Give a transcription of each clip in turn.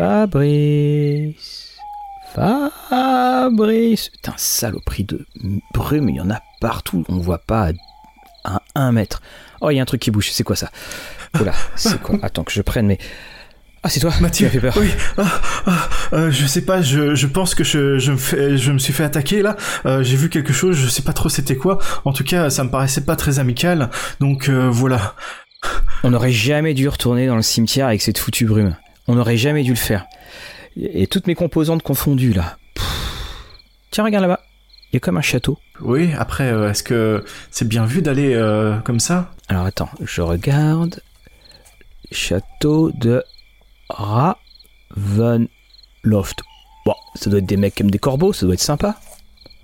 Fabrice. Fabrice. Putain, saloperie de brume, il y en a partout. On voit pas à un mètre. Oh, il y a un truc qui bouge. C'est quoi ça? Oula, c'est quoi? Attends que je prenne mes. Ah, c'est toi? Mathieu. Tu fait peur. Oui. Ah, ah, euh, je sais pas. Je, je pense que je, je me fais, je me suis fait attaquer là. Euh, J'ai vu quelque chose. Je sais pas trop c'était quoi. En tout cas, ça me paraissait pas très amical. Donc euh, voilà. On n'aurait jamais dû retourner dans le cimetière avec cette foutue brume. On n'aurait jamais dû le faire. Et toutes mes composantes confondues là. Pff. Tiens, regarde là-bas. Il y a comme un château. Oui. Après, euh, est-ce que c'est bien vu d'aller euh, comme ça? Alors attends, je regarde. Château de Ravenloft. Bon, ça doit être des mecs comme des corbeaux, ça doit être sympa.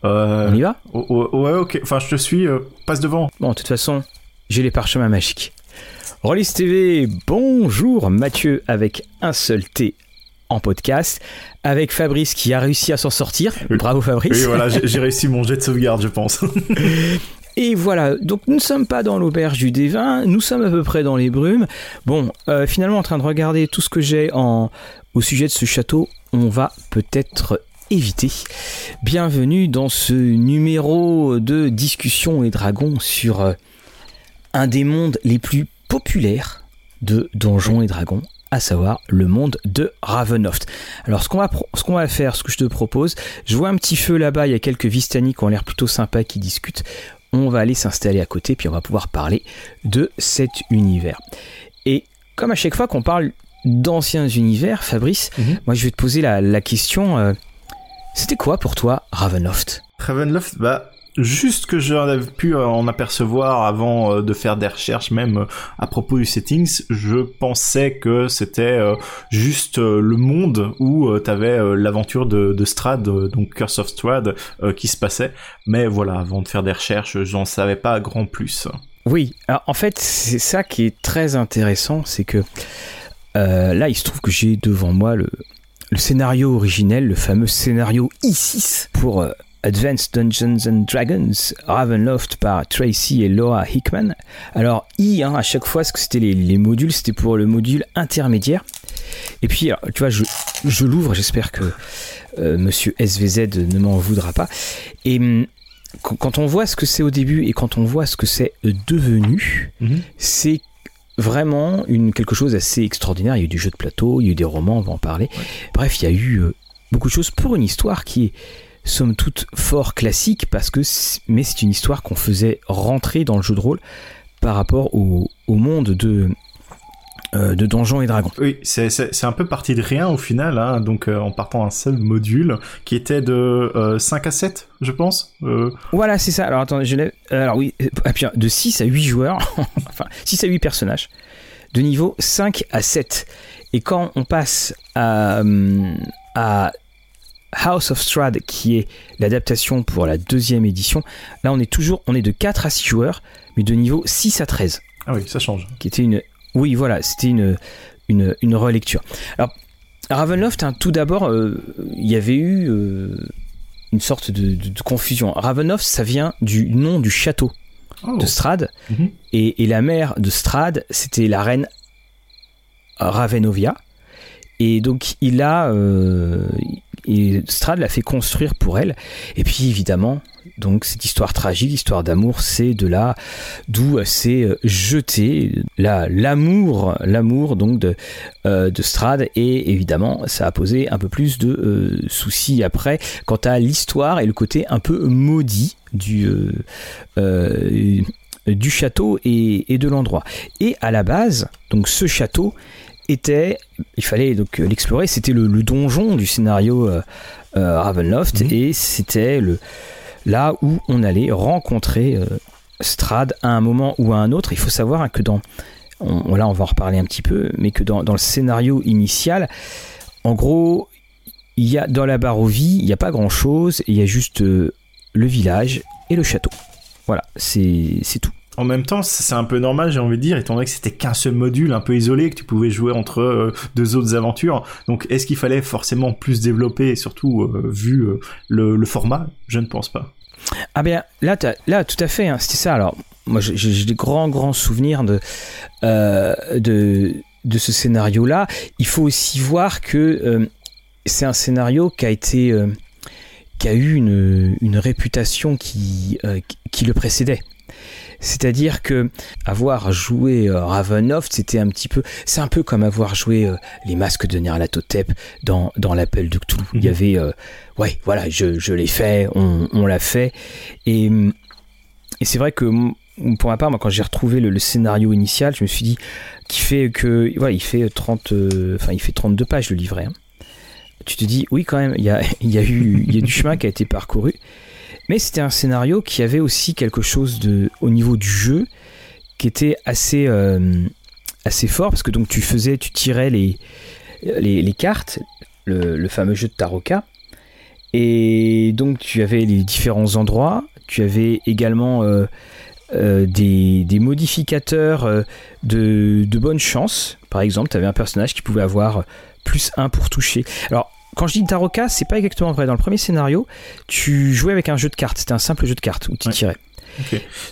euh... On y va? oh, oh, Ouais, ok. Enfin, je te suis. passe devant. Bon, de toute façon, j'ai les parchemins magiques. Rollis TV, bonjour Mathieu avec un seul T en podcast, avec Fabrice qui a réussi à s'en sortir. Oui. Bravo Fabrice. Oui, voilà. J'ai j'ai réussi mon jet de sauvegarde, je pense. Et voilà, donc nous ne sommes pas dans l'auberge du dévin, nous sommes à peu près dans les brumes. Bon, euh, finalement en train de regarder tout ce que j'ai en au sujet de ce château, on va peut-être éviter. Bienvenue dans ce numéro de discussion et dragons sur euh, un des mondes les plus populaires de Donjons et Dragons, à savoir le monde de Ravenloft. Alors ce qu'on va, ce qu'on va faire, ce que je te propose, je vois un petit feu là-bas, il y a quelques Vistani qui ont l'air plutôt sympas qui discutent. On va aller s'installer à côté, puis on va pouvoir parler de cet univers. Et comme à chaque fois qu'on parle d'anciens univers, Fabrice, Mhm. moi je vais te poser la, la question, euh, c'était quoi pour toi Ravenloft? Ravenloft, bah, juste que j'en avais pu euh, en apercevoir avant euh, de faire des recherches même euh, à propos du settings, je pensais que c'était juste le monde où t'avais l'aventure de, Strad, donc Curse of Strad, qui se passait. Mais voilà, avant de faire des recherches, j'en savais pas grand plus. Oui, en fait, c'est ça qui est très intéressant, c'est que là, il se trouve que j'ai devant moi le, scénario originel, le fameux scénario I6 pour Advanced Dungeons and Dragons, Ravenloft par Tracy et Laura Hickman. Alors, I, hein, à chaque fois, ce que c'était les, les modules, c'était pour le module intermédiaire. Et puis, alors, tu vois, je, je l'ouvre, j'espère que euh, monsieur SVZ ne m'en voudra pas. Et hum, quand on voit ce que c'est au début et quand on voit ce que c'est devenu, c'est vraiment une, quelque chose d'assez extraordinaire. Il y a eu du jeu de plateau, il y a eu des romans, on va en parler. Bref, il y a eu euh, beaucoup de choses pour une histoire qui est somme toute fort classique parce que mais c'est une histoire qu'on faisait rentrer dans le jeu de rôle par rapport au, au monde de euh, de Donjons et Dragons. Oui, c'est un peu parti de rien au final, hein, donc euh, en partant d'un seul module qui était de euh, 5 à 7, je pense. Euh, Voilà, c'est ça. Alors attendez, je l'ai. euh, Alors oui, euh, ah, de 6 à 8 joueurs, enfin 6 à 8 personnages, de niveau 5 à 7. Et quand on passe à, hum, à House of Strad, qui est l'adaptation pour la deuxième édition, là on est toujours on est de 4 à 6 joueurs, mais de niveau 6 à 13 Ah oui, ça change. qui était une. Oui, voilà, c'était une, une, une relecture. Alors, Ravenloft, hein, tout d'abord, euh, il y avait eu euh, une sorte de, de- de confusion. Ravenloft, ça vient du nom du château Oh. de Strad, Mhm. et, et la mère de Strad, c'était la reine Ravenovia. Et donc, il a. euh, et Strad l'a fait construire pour elle. Et puis, évidemment, donc, cette histoire tragique, histoire d'amour, c'est de là d'où c'est euh, jeté la- l'amour, l'amour donc de, euh, Strad. Et évidemment, ça a posé un peu plus de euh, soucis après quant à l'histoire et le côté un peu maudit du. euh, du château et, et de l'endroit. Et à la base, donc ce château était, il fallait donc euh, l'explorer, c'était le, le donjon du scénario euh, euh, Ravenloft Mhm. et c'était le là où on allait rencontrer Strad à un moment ou à un autre. Il faut savoir hein, que dans on, là on va en reparler un petit peu, mais que dans, dans le scénario initial, en gros, il y a dans la Barovie, il n'y a pas grand chose, il y a juste euh, le village et le château. Voilà, c'est tout. En même temps, c'est un peu normal, j'ai envie de dire, étant donné que c'était qu'un seul module un peu isolé, que tu pouvais jouer entre euh, deux autres aventures. Donc, est-ce qu'il fallait forcément plus développer, et surtout euh, vu euh, le, format? Je ne pense pas. Ah bien, là, là tout à fait, hein, c'était ça. Alors, moi, j'ai- des grands, grands souvenirs de, de, de ce scénario-là, il faut aussi voir que c'est un scénario qui a été qui a eu une, une réputation qui, qui le précédait. C'est-à-dire que avoir joué euh, Ravenoft, c'était un petit peu, c'est un peu comme avoir joué euh, les masques de Nyarlathotep dans, dans l'appel de Cthulhu. Il y mhm. avait, euh, ouais, voilà, je, je l'ai fait, on, l'a fait. Et, et c'est vrai que pour ma part, moi, quand j'ai retrouvé le, scénario initial, je me suis dit qu'il fait que, voilà, il fait 30, enfin, il fait 32 pages le livret. Hein. Tu te dis, oui, quand même, il y a, y a eu, il y a du chemin qui a été parcouru. Mais c'était un scénario qui avait aussi quelque chose de, au niveau du jeu qui était assez, euh, fort parce que tu faisais, tu tirais les, cartes, le, fameux jeu de Taroka, et donc tu avais les différents endroits, tu avais également euh, euh, des, modificateurs de, de bonne chance. Par exemple, tu avais un personnage qui pouvait avoir plus 1 pour toucher. Quand je dis Taroka, c'est pas exactement vrai. Dans le premier scénario, tu jouais avec un jeu de cartes. C'était un simple jeu de cartes où tu tirais.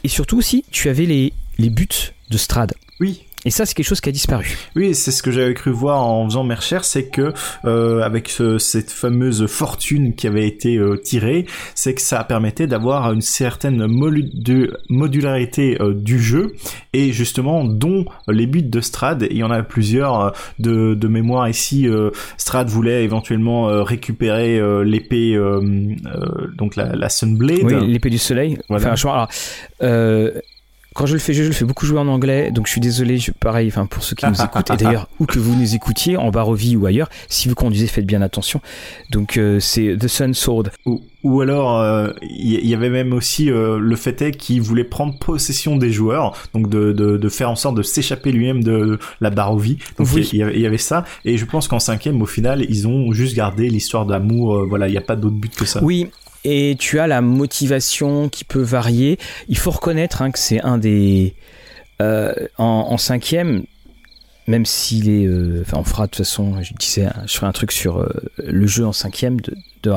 Et surtout aussi, tu avais les, les buts de Strad. Oui. Et ça, c'est quelque chose qui a disparu. Oui, c'est ce que j'avais cru voir en faisant mes recherches, c'est que euh, avec cette fameuse fortune qui avait été euh, tirée, c'est que ça permettait d'avoir une certaine modularité euh, du jeu et justement dont les buts de Strad. Il y en a plusieurs de, de mémoire ici. Strad voulait éventuellement récupérer l'épée, donc la, la Sunblade. Oui, l'épée du soleil. Voilà. Enfin, alors, quand je le fais, je, le fais beaucoup jouer en anglais, donc je suis désolé, je, pareil, enfin pour ceux qui nous écoutent, et d'ailleurs, où que vous nous écoutiez, en Barovie ou ailleurs, si vous conduisez, faites bien attention. Donc euh, c'est The Sun Sword. Ou, ou alors, il euh, y, avait même aussi euh, le fait est qu'il voulait prendre possession des joueurs, donc de, de, de faire en sorte de s'échapper lui-même de la Barovie. Donc il y, y, avait ça, et je pense qu'en cinquième, au final, ils ont juste gardé l'histoire d'amour. voilà, il n'y a pas d'autre but que ça. Oui, et tu as la motivation qui peut varier. Il faut reconnaître hein, que c'est un des... Euh, en, cinquième, même s'il est... Euh, enfin, on fera de toute façon, je disais, je ferai un truc sur euh, le jeu en cinquième de, de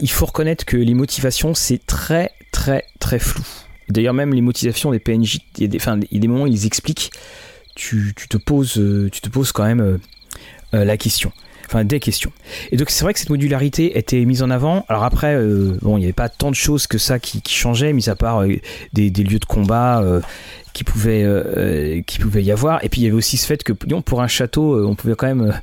il faut reconnaître que les motivations, c'est très, très, très flou. D'ailleurs, même les motivations des PNJ, il y a des, des moments où ils expliquent, tu, te, poses, tu te poses quand même la question enfin des questions. Et donc c'est vrai que cette modularité était mise en avant. Alors après, euh, bon, il n'y avait pas tant de choses que ça qui, changeaient, mis à part euh, des, lieux de combat euh, qui pouvaient qui y avoir. Et puis il y avait aussi ce fait que pour un château, on pouvait quand même,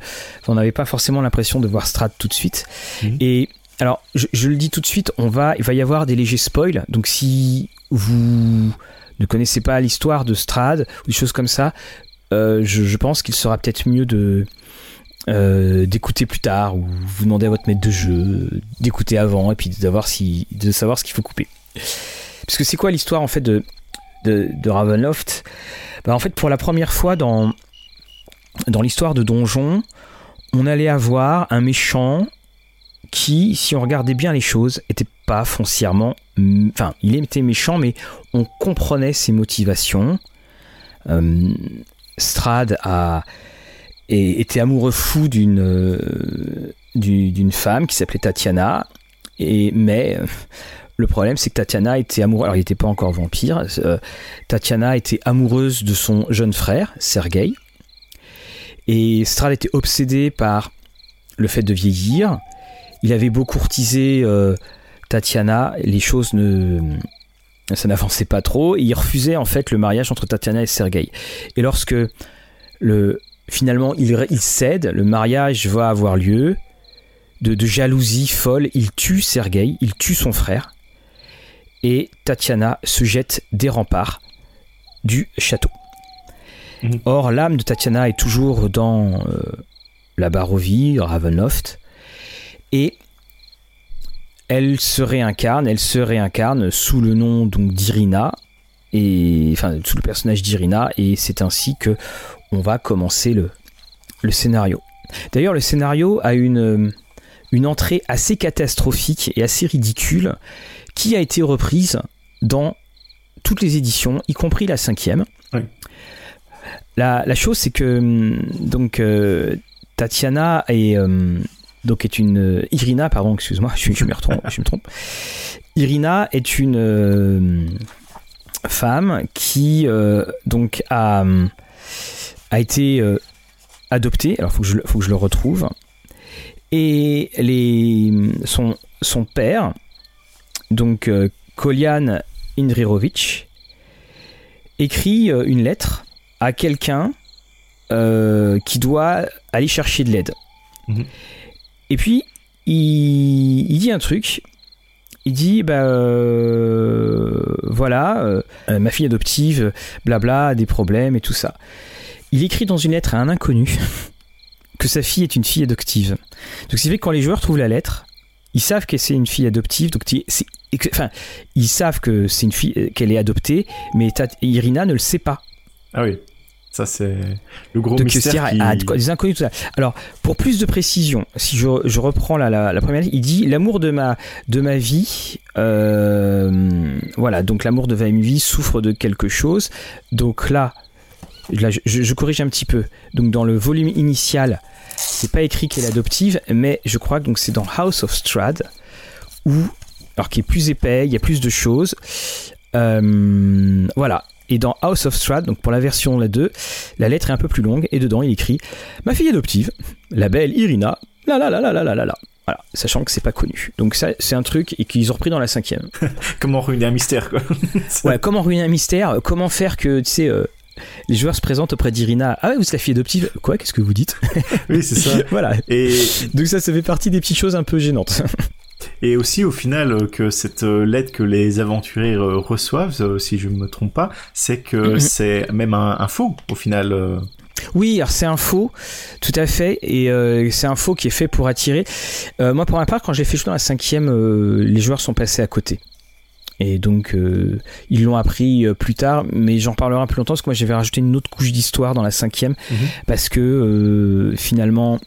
on n'avait pas forcément l'impression de voir Strat tout de suite. Mhm. Et alors je, le dis tout de suite, on va, il va y avoir des légers spoils. Donc si vous ne connaissez pas l'histoire de Strad ou des choses comme ça, je, pense qu'il sera peut-être mieux de euh, d'écouter plus tard ou vous demander à votre maître de jeu d'écouter avant et puis d'avoir si, de savoir ce qu'il faut couper. Parce que c'est quoi l'histoire en fait de, de, Ravenloft? Bah, En fait, pour la première fois dans, dans l'histoire de Donjon, on allait avoir un méchant qui, si on regardait bien les choses, était pas foncièrement. Enfin, il était méchant, mais on comprenait ses motivations. Euh, Strad a et était amoureux fou d'une euh, d'une femme qui s'appelait Tatiana. Et, mais euh, le problème, c'est que Tatiana était amoureuse. Alors, il n'était pas encore vampire. Euh, Tatiana était amoureuse de son jeune frère, Sergei. Et Strad était obsédé par le fait de vieillir. Il avait beau courtiser Tatiana, les choses ne. Ça n'avançait pas trop. Et il refusait en fait le mariage entre Tatiana et Sergei. Et lorsque le, Finalement, il, cède, le mariage va avoir lieu. De, jalousie folle, il tue Sergei, il tue son frère. Et Tatiana se jette des remparts du château. Mhm. Or, l'âme de Tatiana est toujours dans euh, la Barovie, Ravenloft. Et elle se réincarne, elle se réincarne sous le nom donc d'Irina, et enfin sous le personnage d'Irina, et c'est ainsi que on va commencer le, le scénario. D'ailleurs, le scénario a une, une entrée assez catastrophique et assez ridicule qui a été reprise dans toutes les éditions, y compris la cinquième. La, la, chose, c'est que hum, donc euh, Tatiana est euh, donc est une Irina, pardon, excuse-moi, je, je, me trompe, je me trompe. Irina est une euh, femme qui donc a hum, a été adopté. Alors, faut que je, faut que je le retrouve. Et les, son, son père, donc Kolian Indrirovic, écrit une lettre à quelqu'un qui doit aller chercher de l'aide. Mhm. Et puis, il, dit un truc. Il dit, bah euh, voilà, euh, ma fille adoptive, blabla, a des problèmes et tout ça. Il écrit dans une lettre à un inconnu que sa fille est une fille adoptive. Donc, c'est fait que quand les joueurs trouvent la lettre, ils savent que c'est une fille adoptive, donc enfin, ils savent que c'est une fille qu'elle est adoptée, mais Irina ne le sait pas. Ah oui. Ça, c'est le gros mystère. Qui... À, des inconnus, tout ça. Alors, pour plus de précision, si je, je reprends la, la, première il dit L'amour de ma, de ma vie, euh, voilà, donc l'amour de ma vie souffre de quelque chose. Donc là, là je, je, corrige un petit peu. Donc, dans le volume initial, c'est pas écrit qu'elle est adoptive, mais je crois que donc c'est dans House of Strad, où, alors qui est plus épais, il y a plus de choses. Euh, voilà, et dans House of Strahd, donc pour la version la 2, la lettre est un peu plus longue et dedans il écrit Ma fille adoptive, la belle Irina, la la la la la la la la. Voilà, sachant que c'est pas connu. Donc ça, c'est un truc et qu'ils ont repris dans la cinquième. comment ruiner un mystère, quoi. ouais, comment ruiner un mystère Comment faire que, tu sais, euh, les joueurs se présentent auprès d'Irina. Ah ouais, vous êtes la fille adoptive Quoi Qu'est-ce que vous dites Oui, c'est ça. voilà. Et donc ça, ça fait partie des petites choses un peu gênantes. Et aussi au final euh, que cette euh, lettre que les aventuriers euh, reçoivent, si je ne me trompe pas, c'est que c'est même un, faux au final. Oui, alors c'est un faux, tout à fait, et c'est un faux qui est fait pour attirer. moi, pour ma part, quand j'ai fait jouer dans la cinquième, les joueurs sont passés à côté. Et donc, ils l'ont appris plus tard, mais j'en parlerai un peu longtemps parce que moi, j'avais rajouté une autre couche d'histoire dans la cinquième, mhm. parce que finalement,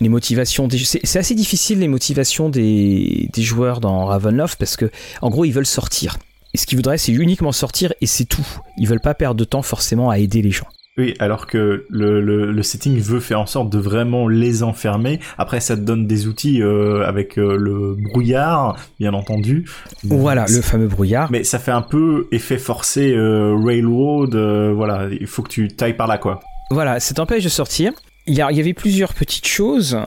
les motivations c'est assez difficile les motivations des, joueurs dans Ravenloft parce que en gros ils veulent sortir. Et ce qu'ils voudraient c'est uniquement sortir et c'est tout. Ils veulent pas perdre de temps forcément à aider les gens oui, alors que le, le, setting veut faire en sorte de vraiment les enfermer. Après, ça te donne des outils euh, avec euh, le brouillard, bien entendu. Voilà, le fameux brouillard. Mais ça fait un peu effet forcé euh, railroad. voilà, il faut que tu tailles par là, quoi. Voilà, ça t'empêche de sortir il y, avait plusieurs petites choses.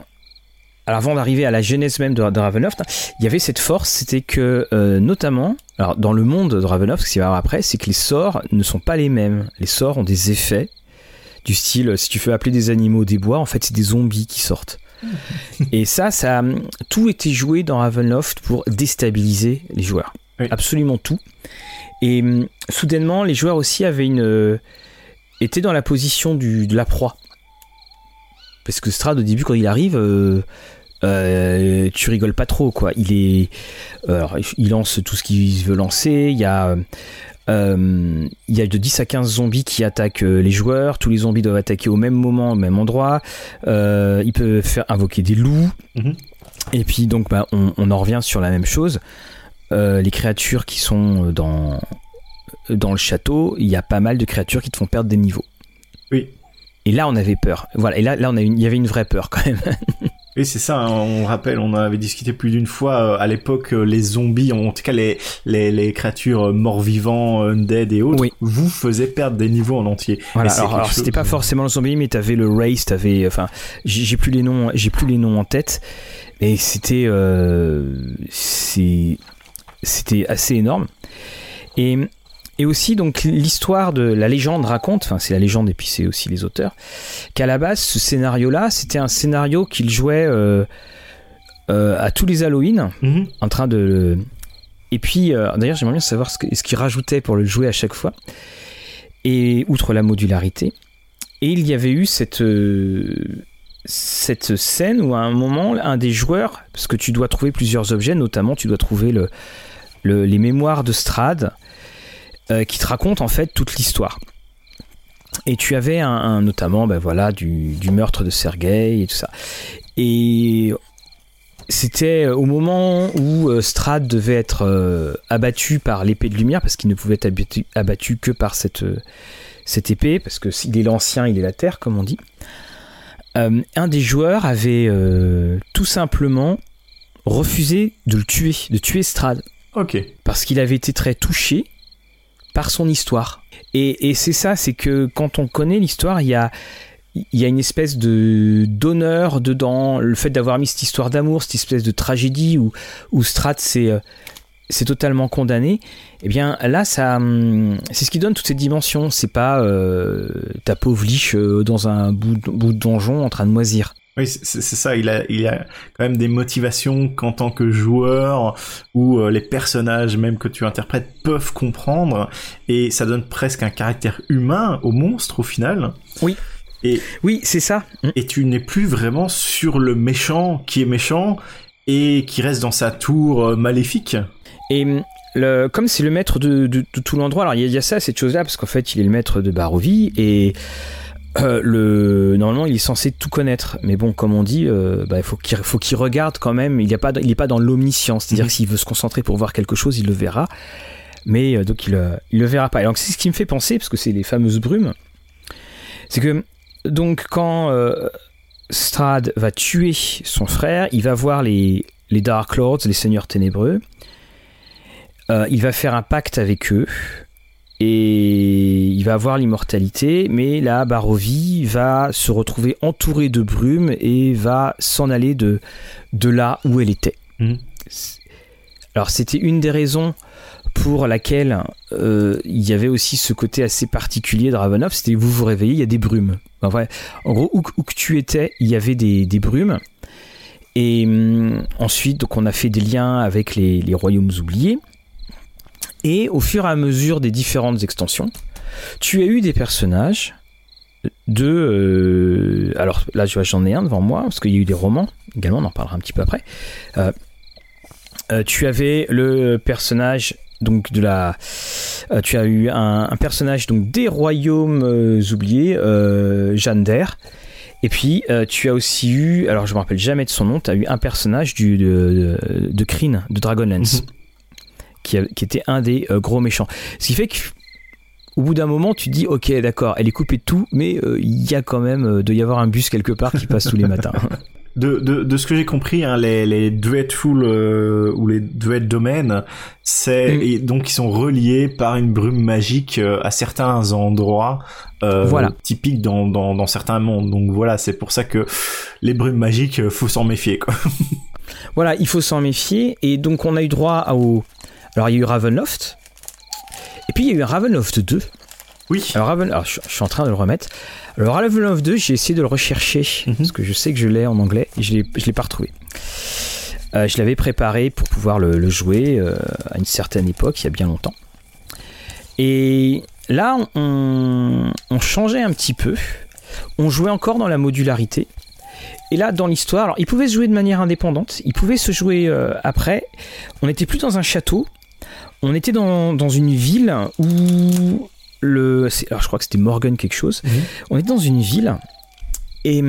Alors avant d'arriver à la genèse même de, Ravenloft, il y avait cette force, c'était que euh, notamment, alors dans le monde de Ravenloft, ce qui va y avoir après, c'est que les sorts ne sont pas les mêmes. Les sorts ont des effets du style, si tu fais appeler des animaux des bois, en fait c'est des zombies qui sortent. Et ça, ça, tout était joué dans Ravenloft pour déstabiliser les joueurs. Absolument tout. Et hum, soudainement, les joueurs aussi avaient une, euh, étaient dans la position du, de la proie. Parce que Strad, au début, quand il arrive, euh, euh, tu rigoles pas trop, quoi. Il est, alors, il lance tout ce qu'il veut lancer. Il y a, il y a de 10 à 15 zombies qui attaquent les joueurs. Tous les zombies doivent attaquer au même moment, au même endroit. il peut faire invoquer des loups. Mhm. Et puis donc, bah, on, on, en revient sur la même chose. les créatures qui sont dans dans le château, il y a pas mal de créatures qui te font perdre des niveaux. Oui. Et là, on avait peur. Voilà. Et là, là, on a il y avait une vraie peur quand même. Oui, c'est ça. Hein. on rappelle, on avait discuté plus d'une fois euh, à l'époque euh, les zombies, en tout cas les les, les créatures euh, morts-vivants, undead et autres, vous faisaient perdre des niveaux en entier. Voilà. alors, c'était pas forcément le zombie, mais t'avais le race, t'avais, enfin, j'ai plus les noms, j'ai plus les noms en tête, et c'était c'est c'était assez énorme. Et et aussi, donc, l'histoire de la légende raconte, enfin, c'est la légende et puis c'est aussi les auteurs, qu'à la base, ce scénario-là, c'était un scénario qu'il jouait euh, euh, à tous les Halloween, mhm. en train de. Et puis, euh, d'ailleurs, j'aimerais bien savoir ce, ce qu'il rajoutait pour le jouer à chaque fois. Et outre la modularité. Et il y avait eu cette cette scène où à un moment, un des joueurs, parce que tu dois trouver plusieurs objets, notamment tu dois trouver le, les mémoires de Strad, euh, qui te raconte en fait toute l'histoire. Et tu avais un, notamment ben voilà, du, meurtre de Sergei et tout ça. Et c'était au moment où euh, Strad devait être euh, abattu par l'épée de lumière, parce qu'il ne pouvait être abattu, que par cette, cette épée, parce que s'il est l'ancien, il est la terre, comme on dit. un des joueurs avait tout simplement refusé de le tuer, de tuer Strad. Ok. Parce qu'il avait été très touché par son histoire. Et, c'est ça, c'est que quand on connaît l'histoire, il y a, il y a une espèce de d'honneur dedans, le fait d'avoir mis cette histoire d'amour, cette espèce de tragédie où, où Strat c'est c'est totalement condamné, eh bien là, ça, hum, c'est ce qui donne toutes ces dimensions. C'est pas euh, ta pauvre liche euh, dans un bout bout de donjon en train de moisir. Oui, c'est ça. Il a, il a quand même des motivations qu'en tant que joueur ou euh, les personnages même que tu interprètes peuvent comprendre et ça donne presque un caractère humain au monstre au final. Oui. Et oui, c'est ça. Et tu n'es plus vraiment sur le méchant qui est méchant et qui reste dans sa tour maléfique. Et le, comme c'est le maître de, tout l'endroit, alors il y, a ça, cette chose-là, parce qu'en fait, il est le maître de Barovie et euh, le, normalement, il est censé tout connaître. Mais bon, comme on dit, euh, bah, il faut qu'il faut qu'il regarde quand même. Il n'est pas, il est pas dans l'omniscience, c'est-à-dire que s'il veut se concentrer pour voir quelque chose, il le verra. Mais euh, donc il, il le verra pas. Et donc c'est ce qui me fait penser, parce que c'est les fameuses brumes, c'est que donc quand Strad va tuer son frère, il va voir les, les Dark Lords, les seigneurs ténébreux. Il va faire un pacte avec eux et il va avoir l'immortalité, mais là, Barovie va se retrouver entourée de brume et va s'en aller de, de là où elle était. Mhm. Alors c'était une des raisons pour laquelle euh, il y avait aussi ce côté assez particulier de Ravenov, c'était vous vous réveillez, il y a des brumes. en gros, où, que tu étais, il y avait des, des brumes. Et hum, ensuite, donc on a fait des liens avec les, les royaumes oubliés. Et au fur et à mesure des différentes extensions, tu as eu des personnages de... Euh, alors là, j'en ai un devant moi, parce qu'il y a eu des romans, également, on en parlera un petit peu après. Euh, euh, tu avais le personnage donc de la tu as eu un, personnage donc des royaumes oubliés Jeanne d'Air et puis tu as aussi eu alors je me rappelle jamais de son nom tu as eu un personnage de, de, de de Dragonlance. Mhm qui, était un des euh, gros méchants. Ce qui fait que au bout d'un moment, tu dis, ok, d'accord, elle est coupée de tout, mais euh, il y a quand même, euh, de y avoir un bus quelque part qui passe tous les matins. De, de, ce que j'ai compris, hein, les, les Dreadful ou les Dread Domains, c'est mm. donc ils sont reliés par une brume magique à certains endroits voilà. typiques dans, dans, dans, certains mondes. Donc voilà, c'est pour ça que les brumes magiques, faut s'en méfier. Quoi. Voilà, il faut s'en méfier. Et donc on a eu droit au, alors il y a eu Ravenloft. Et puis il y a eu Ravenloft 2. Oui. Alors, Raven... je, suis en train de le remettre. Alors Ravenloft 2, j'ai essayé de le rechercher. Mhm. Parce que je sais que je l'ai en anglais. Et je ne l'ai pas retrouvé. Euh, je l'avais préparé pour pouvoir le, jouer euh, à une certaine époque, il y a bien longtemps. Et là, on, on, changeait un petit peu. On jouait encore dans la modularité. Et là, dans l'histoire, alors il pouvait se jouer de manière indépendante, il pouvait se jouer euh, après. On n'était plus dans un château, on était dans, dans une ville où le. Alors je crois que c'était Morgan quelque chose. Mhm. On était dans une ville et.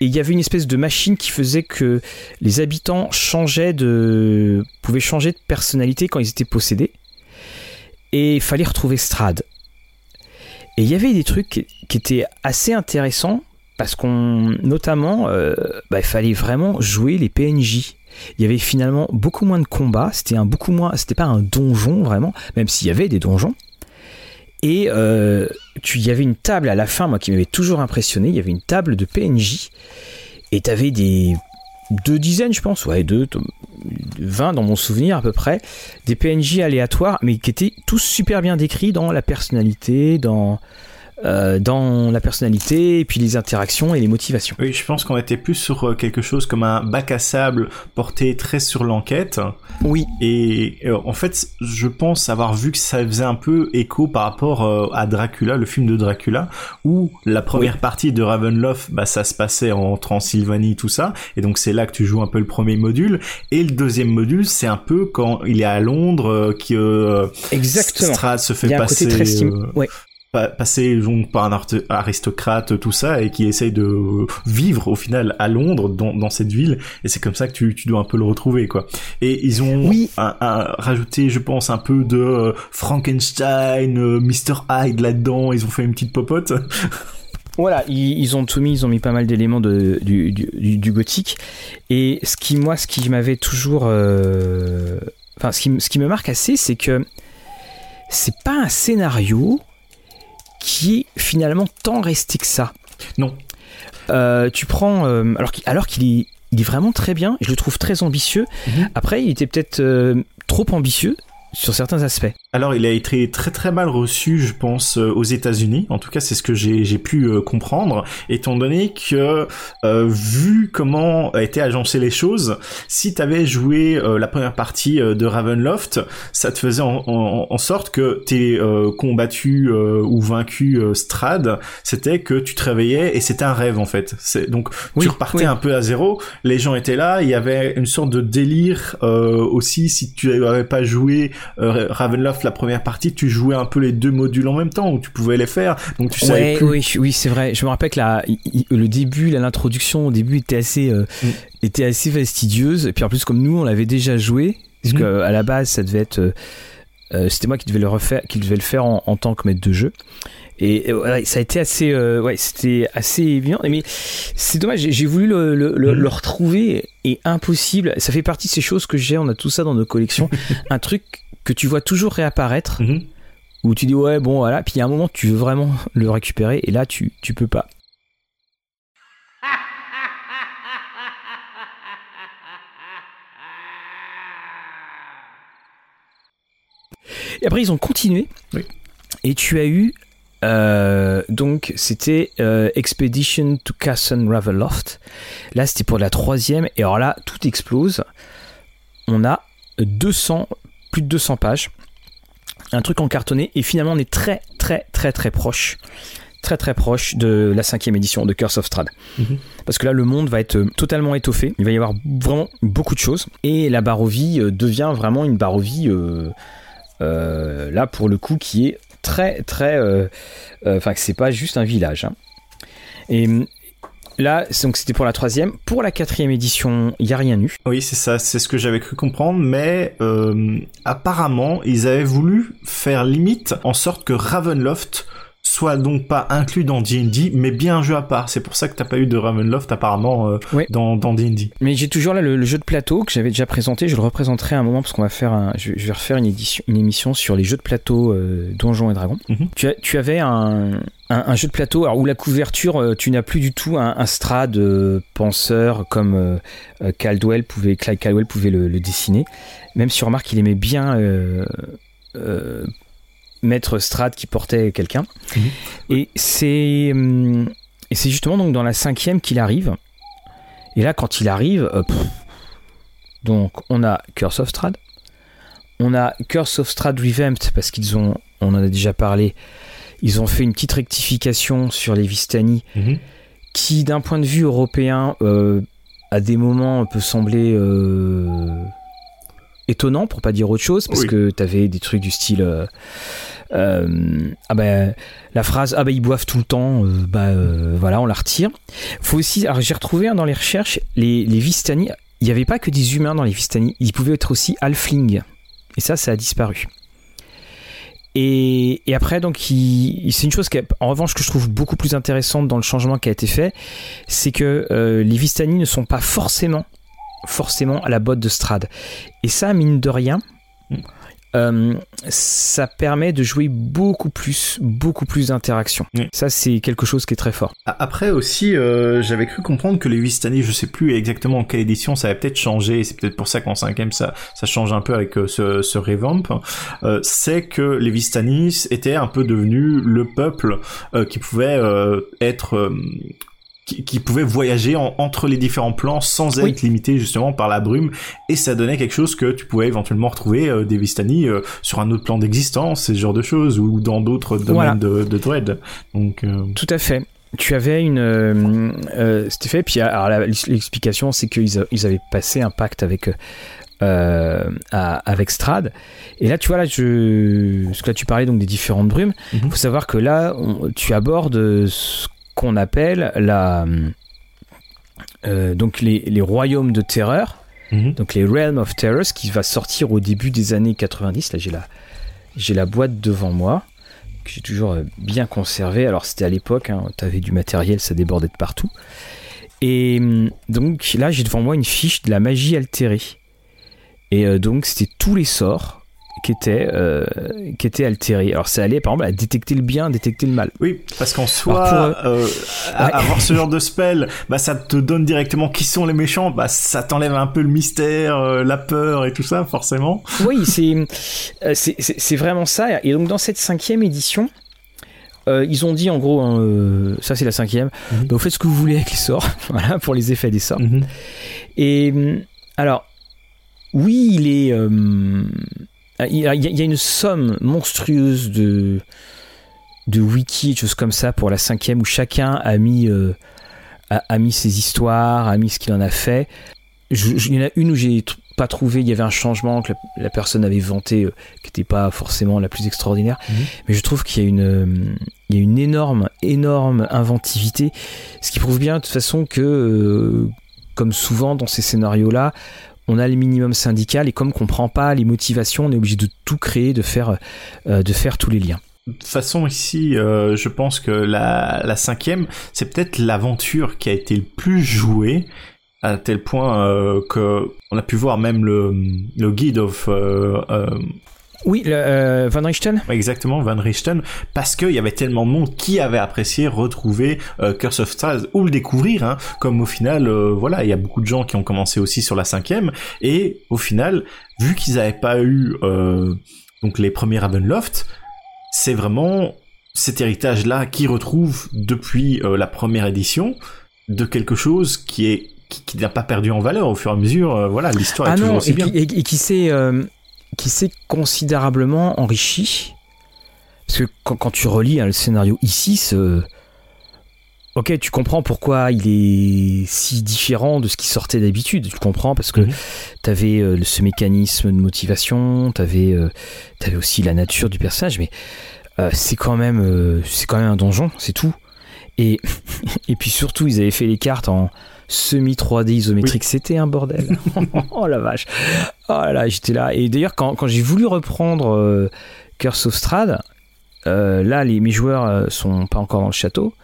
Et il y avait une espèce de machine qui faisait que les habitants changeaient de, pouvaient changer de personnalité quand ils étaient possédés. Et il fallait retrouver Strad. Et il y avait des trucs qui étaient assez intéressants parce qu'on, notamment, euh, bah, il fallait vraiment jouer les PNJ il y avait finalement beaucoup moins de combats. C'était un beaucoup moins, c'était pas un donjon vraiment, même s'il y avait des donjons. Et euh, tu, il y avait une table à la fin, moi qui m'avait toujours impressionné. Il y avait une table de PNJ et tu des deux dizaines, je pense, ouais, deux, 20 dans mon souvenir à peu près, des PNJ aléatoires, mais qui étaient tous super bien décrits dans la personnalité, dans euh, dans la personnalité et puis les interactions et les motivations. Oui, je pense qu'on était plus sur euh, quelque chose comme un bac à sable porté très sur l'enquête. Oui. Et euh, en fait, je pense avoir vu que ça faisait un peu écho par rapport à Dracula, le film de Dracula, où la première partie de Ravenloft, bah ça se passait en Transylvanie, tout ça, et donc c'est là que tu joues un peu le premier module. Et le deuxième module, c'est un peu quand il est à Londres, qui Exactement. Strad se fait passer. Un côté très ouais passer donc par un aristocrate tout ça et qui essaye de vivre au final à Londres dans, dans cette ville et c'est comme ça que tu, tu, dois un peu le retrouver quoi et ils ont oui. rajouté je pense un peu de euh, Frankenstein euh, Mr Hyde là-dedans ils ont fait une petite popote Voilà, ils, ont tout mis, ils ont mis pas mal d'éléments du, du, du, gothique. Et ce qui, moi, ce qui m'avait toujours. Euh, enfin, ce qui, ce qui me marque assez, c'est que c'est pas un scénario qui est finalement tant resté que ça. Non. Euh, tu prends euh, alors qu'il alors qu'il est il est vraiment très bien, je le trouve très ambitieux. Mhm. Après, il était peut-être euh, trop ambitieux sur certains aspects. Alors, il a été très très mal reçu, je pense, euh, aux États-Unis. En tout cas, c'est ce que j'ai pu euh, comprendre, étant donné que euh, vu comment a été agencé les choses, si t'avais joué euh, la première partie euh, de Ravenloft, ça te faisait en, en- en sorte que t'es euh, combattu euh, ou vaincu Strad, c'était que tu te réveillais et c'était un rêve en fait. Donc Oui, tu repartais oui. un peu à zéro. Les gens étaient là, il y avait une sorte de délire euh, aussi si tu avais pas joué euh, Ravenloft la première partie, tu jouais un peu les deux modules en même temps où tu pouvais les faire. Donc tu savais Ouais, plus. oui, oui, c'est vrai. Je me rappelle que la, le début, l'introduction au début était assez, euh, Mm. était assez fastidieuse. Et puis en plus, comme nous, on l'avait déjà joué, parce Mhm. que à la base, ça devait être, euh, c'était moi qui devais le refaire, qui devait le faire en, en tant que maître de jeu. Et ça a été assez, euh, ouais, c'était assez bien. Mais c'est dommage, j'ai voulu le, le, le- le retrouver et impossible. Ça fait partie de ces choses que j'ai. On a tout ça dans nos collections. Un truc que tu vois toujours réapparaître Mhm. où tu dis ouais bon voilà puis il y a un moment tu veux vraiment le récupérer et là tu tu peux pas et après ils ont continué Oui. et tu as eu euh, donc c'était euh, Expedition to Castle Ravenloft. Là c'était pour la troisième et alors là tout explose. On a 200 plus de 200 pages. Un truc en cartonné et finalement on est très très très très proche très très proche de la cinquième édition de Curse of Strahd. Mhm. parce que là le monde va être euh, totalement étoffé. Il va y avoir vraiment beaucoup de choses. Et la Barovie devient vraiment une Barovie euh, là pour le coup qui est très très euh, euh, enfin que c'est pas juste un village hein. et hum, là donc c'était pour la troisième pour la quatrième édition il y a rien eu Oui, c'est ça, c'est ce que j'avais cru comprendre, mais euh, apparemment, ils avaient voulu faire limite en sorte que Ravenloft soit donc pas inclus dans D&D, mais bien un jeu à part. C'est pour ça que t'as pas eu de Ravenloft apparemment euh, dans dans D&D. Mais j'ai toujours là le, le jeu de plateau que j'avais déjà présenté. Je le représenterai à un moment parce qu'on va faire un, je, je vais refaire une, édition, une émission sur les jeux de plateau euh, Donjons et Dragons. Mhm. tu, as- tu avais un, un, un jeu de plateau alors, où la couverture, euh, tu n'as plus du tout un, un euh, penseur comme euh, Caldwell pouvait, Clyde Caldwell pouvait le, le dessiner. Même si on remarque qu'il aimait bien euh, euh, mettre Strad qui portait quelqu'un. Mhm. Et c'est hum, et c'est justement donc dans la cinquième qu'il arrive. Et là, quand il arrive, euh, pff, donc on a Curse of Strad, on a Curse of Strad Revamped parce qu'ils ont, on en a déjà parlé, ils ont fait une petite rectification sur les Vistani qui, d'un point de vue européen, euh, à des moments peut sembler euh, étonnant, pour pas dire autre chose, parce Oui. que t'avais des trucs du style. euh, euh, ah ben la phrase ah ben ils boivent tout le temps euh, bah voilà on la retire faut aussi alors j'ai retrouvé hein, dans les recherches les, les Vistani il n'y avait pas que des humains dans les Vistani ils pouvaient être aussi halflings et ça ça a disparu et, et après donc il- c'est une chose qui en revanche que je trouve beaucoup plus intéressante dans le changement qui a été fait c'est que les Vistani ne sont pas forcément forcément à la botte de Strad et ça mine de rien euh, ça permet de jouer beaucoup plus, beaucoup plus d'interactions. Oui. Ça, c'est quelque chose qui est très fort. A- Après aussi, euh, j'avais cru comprendre que les Vistani, je sais plus exactement en quelle édition, ça avait peut-être changé, et c'est peut-être pour ça qu'en cinquième ça, ça change un peu avec euh, ce, ce revamp, euh, c'est que les Vistani étaient un peu devenus le peuple euh, qui pouvait euh, être... qui, qui pouvait voyager en- entre les différents plans sans être Oui. limité justement par la brume et ça donnait quelque chose que tu pouvais éventuellement retrouver euh, des Vistani euh, sur un autre plan d'existence, ce genre de choses ou dans d'autres domaines Voilà. de, de Dread. Donc euh, Tout à fait. Tu avais une. Euh, euh, C'était fait, puis l'explication, c'est qu'ils ils avaient passé un pacte avec. euh, à- avec Strad et là tu vois là je parce que là tu parlais donc des différentes brumes il Mhm. faut savoir que là on- tu abordes ce qu'on appelle la euh, donc les, les royaumes de terreur mhm. donc les Realm of Terrors qui va sortir au début des années 90 là j'ai la j'ai la boîte devant moi que j'ai toujours euh, bien conservée. Alors c'était à l'époque hein, t'avais du matériel ça débordait de partout. Et hum, donc là j'ai devant moi une fiche de la magie altérée. Et euh, donc c'était tous les sorts qui était, euh, qui était altéré. Alors ça allait par exemple à détecter le bien, détecter le mal. Oui, parce qu'en soi, euh, avoir ce genre de spell, bah ça te donne directement qui sont les méchants, bah ça t'enlève un peu le mystère, la peur et tout ça, forcément. Oui, c'est c'est vraiment ça. Et donc dans cette cinquième édition, ils ont dit en gros, hein, ça c'est la cinquième, mhm. vous faites ce que vous voulez avec les sorts, voilà, pour les effets des sorts. Mhm. Et alors, oui, il est. Euh, il, y a, une somme monstrueuse de, de wiki, choses comme ça pour la cinquième où chacun a mis, euh, a, mis ses histoires, a mis ce qu'il en a fait. il y en a une où j'ai pas trouvé, il y avait un changement que la, personne avait vanté euh, qui n'était pas forcément la plus extraordinaire. Mhm. Mais je trouve qu'il y a une, il y a une énorme, énorme inventivité. Ce qui prouve bien de toute façon que, comme souvent dans ces scénarios-là, on a le minimum syndical et comme on comprend pas les motivations, on est obligé de tout créer, de faire, euh, tous les liens. De toute façon, ici, euh, je pense que la, cinquième, c'est peut-être l'aventure qui a été le plus jouée, à tel point euh, que on a pu voir même le, le guide of oui, euh, Van Richten Exactement, Van Richten, parce qu'il y avait tellement de monde qui avait apprécié retrouver euh, Curse of Stars ou le découvrir, hein, comme au final, euh, voilà, il y a beaucoup de gens qui ont commencé aussi sur la cinquième, et au final, vu qu'ils n'avaient pas eu donc les premiers Ravenloft, c'est vraiment cet héritage-là qui retrouve depuis la première édition de quelque chose qui est qui, n'a pas perdu en valeur au fur et à mesure. voilà, l'histoire est ah toujours aussi bien. et, et qui s'est qui s'est considérablement enrichi. Parce que quand, tu relis hein, le scénario ici, ok, tu comprends pourquoi il est si différent de ce qui sortait d'habitude. Tu comprends parce que mhm. tu avais euh, ce mécanisme de motivation, tu avais, euh, aussi la nature du personnage, mais euh, c'est quand même c'est quand même un donjon, c'est tout. Et, et puis surtout, ils avaient fait les cartes en semi 3D isométrique. C'était un bordel. oh la vache. Oh là, j'étais là. Et d'ailleurs, quand, quand j'ai voulu reprendre euh, Curse of Strad, euh, là, les, mes joueurs euh, sont pas encore dans le château.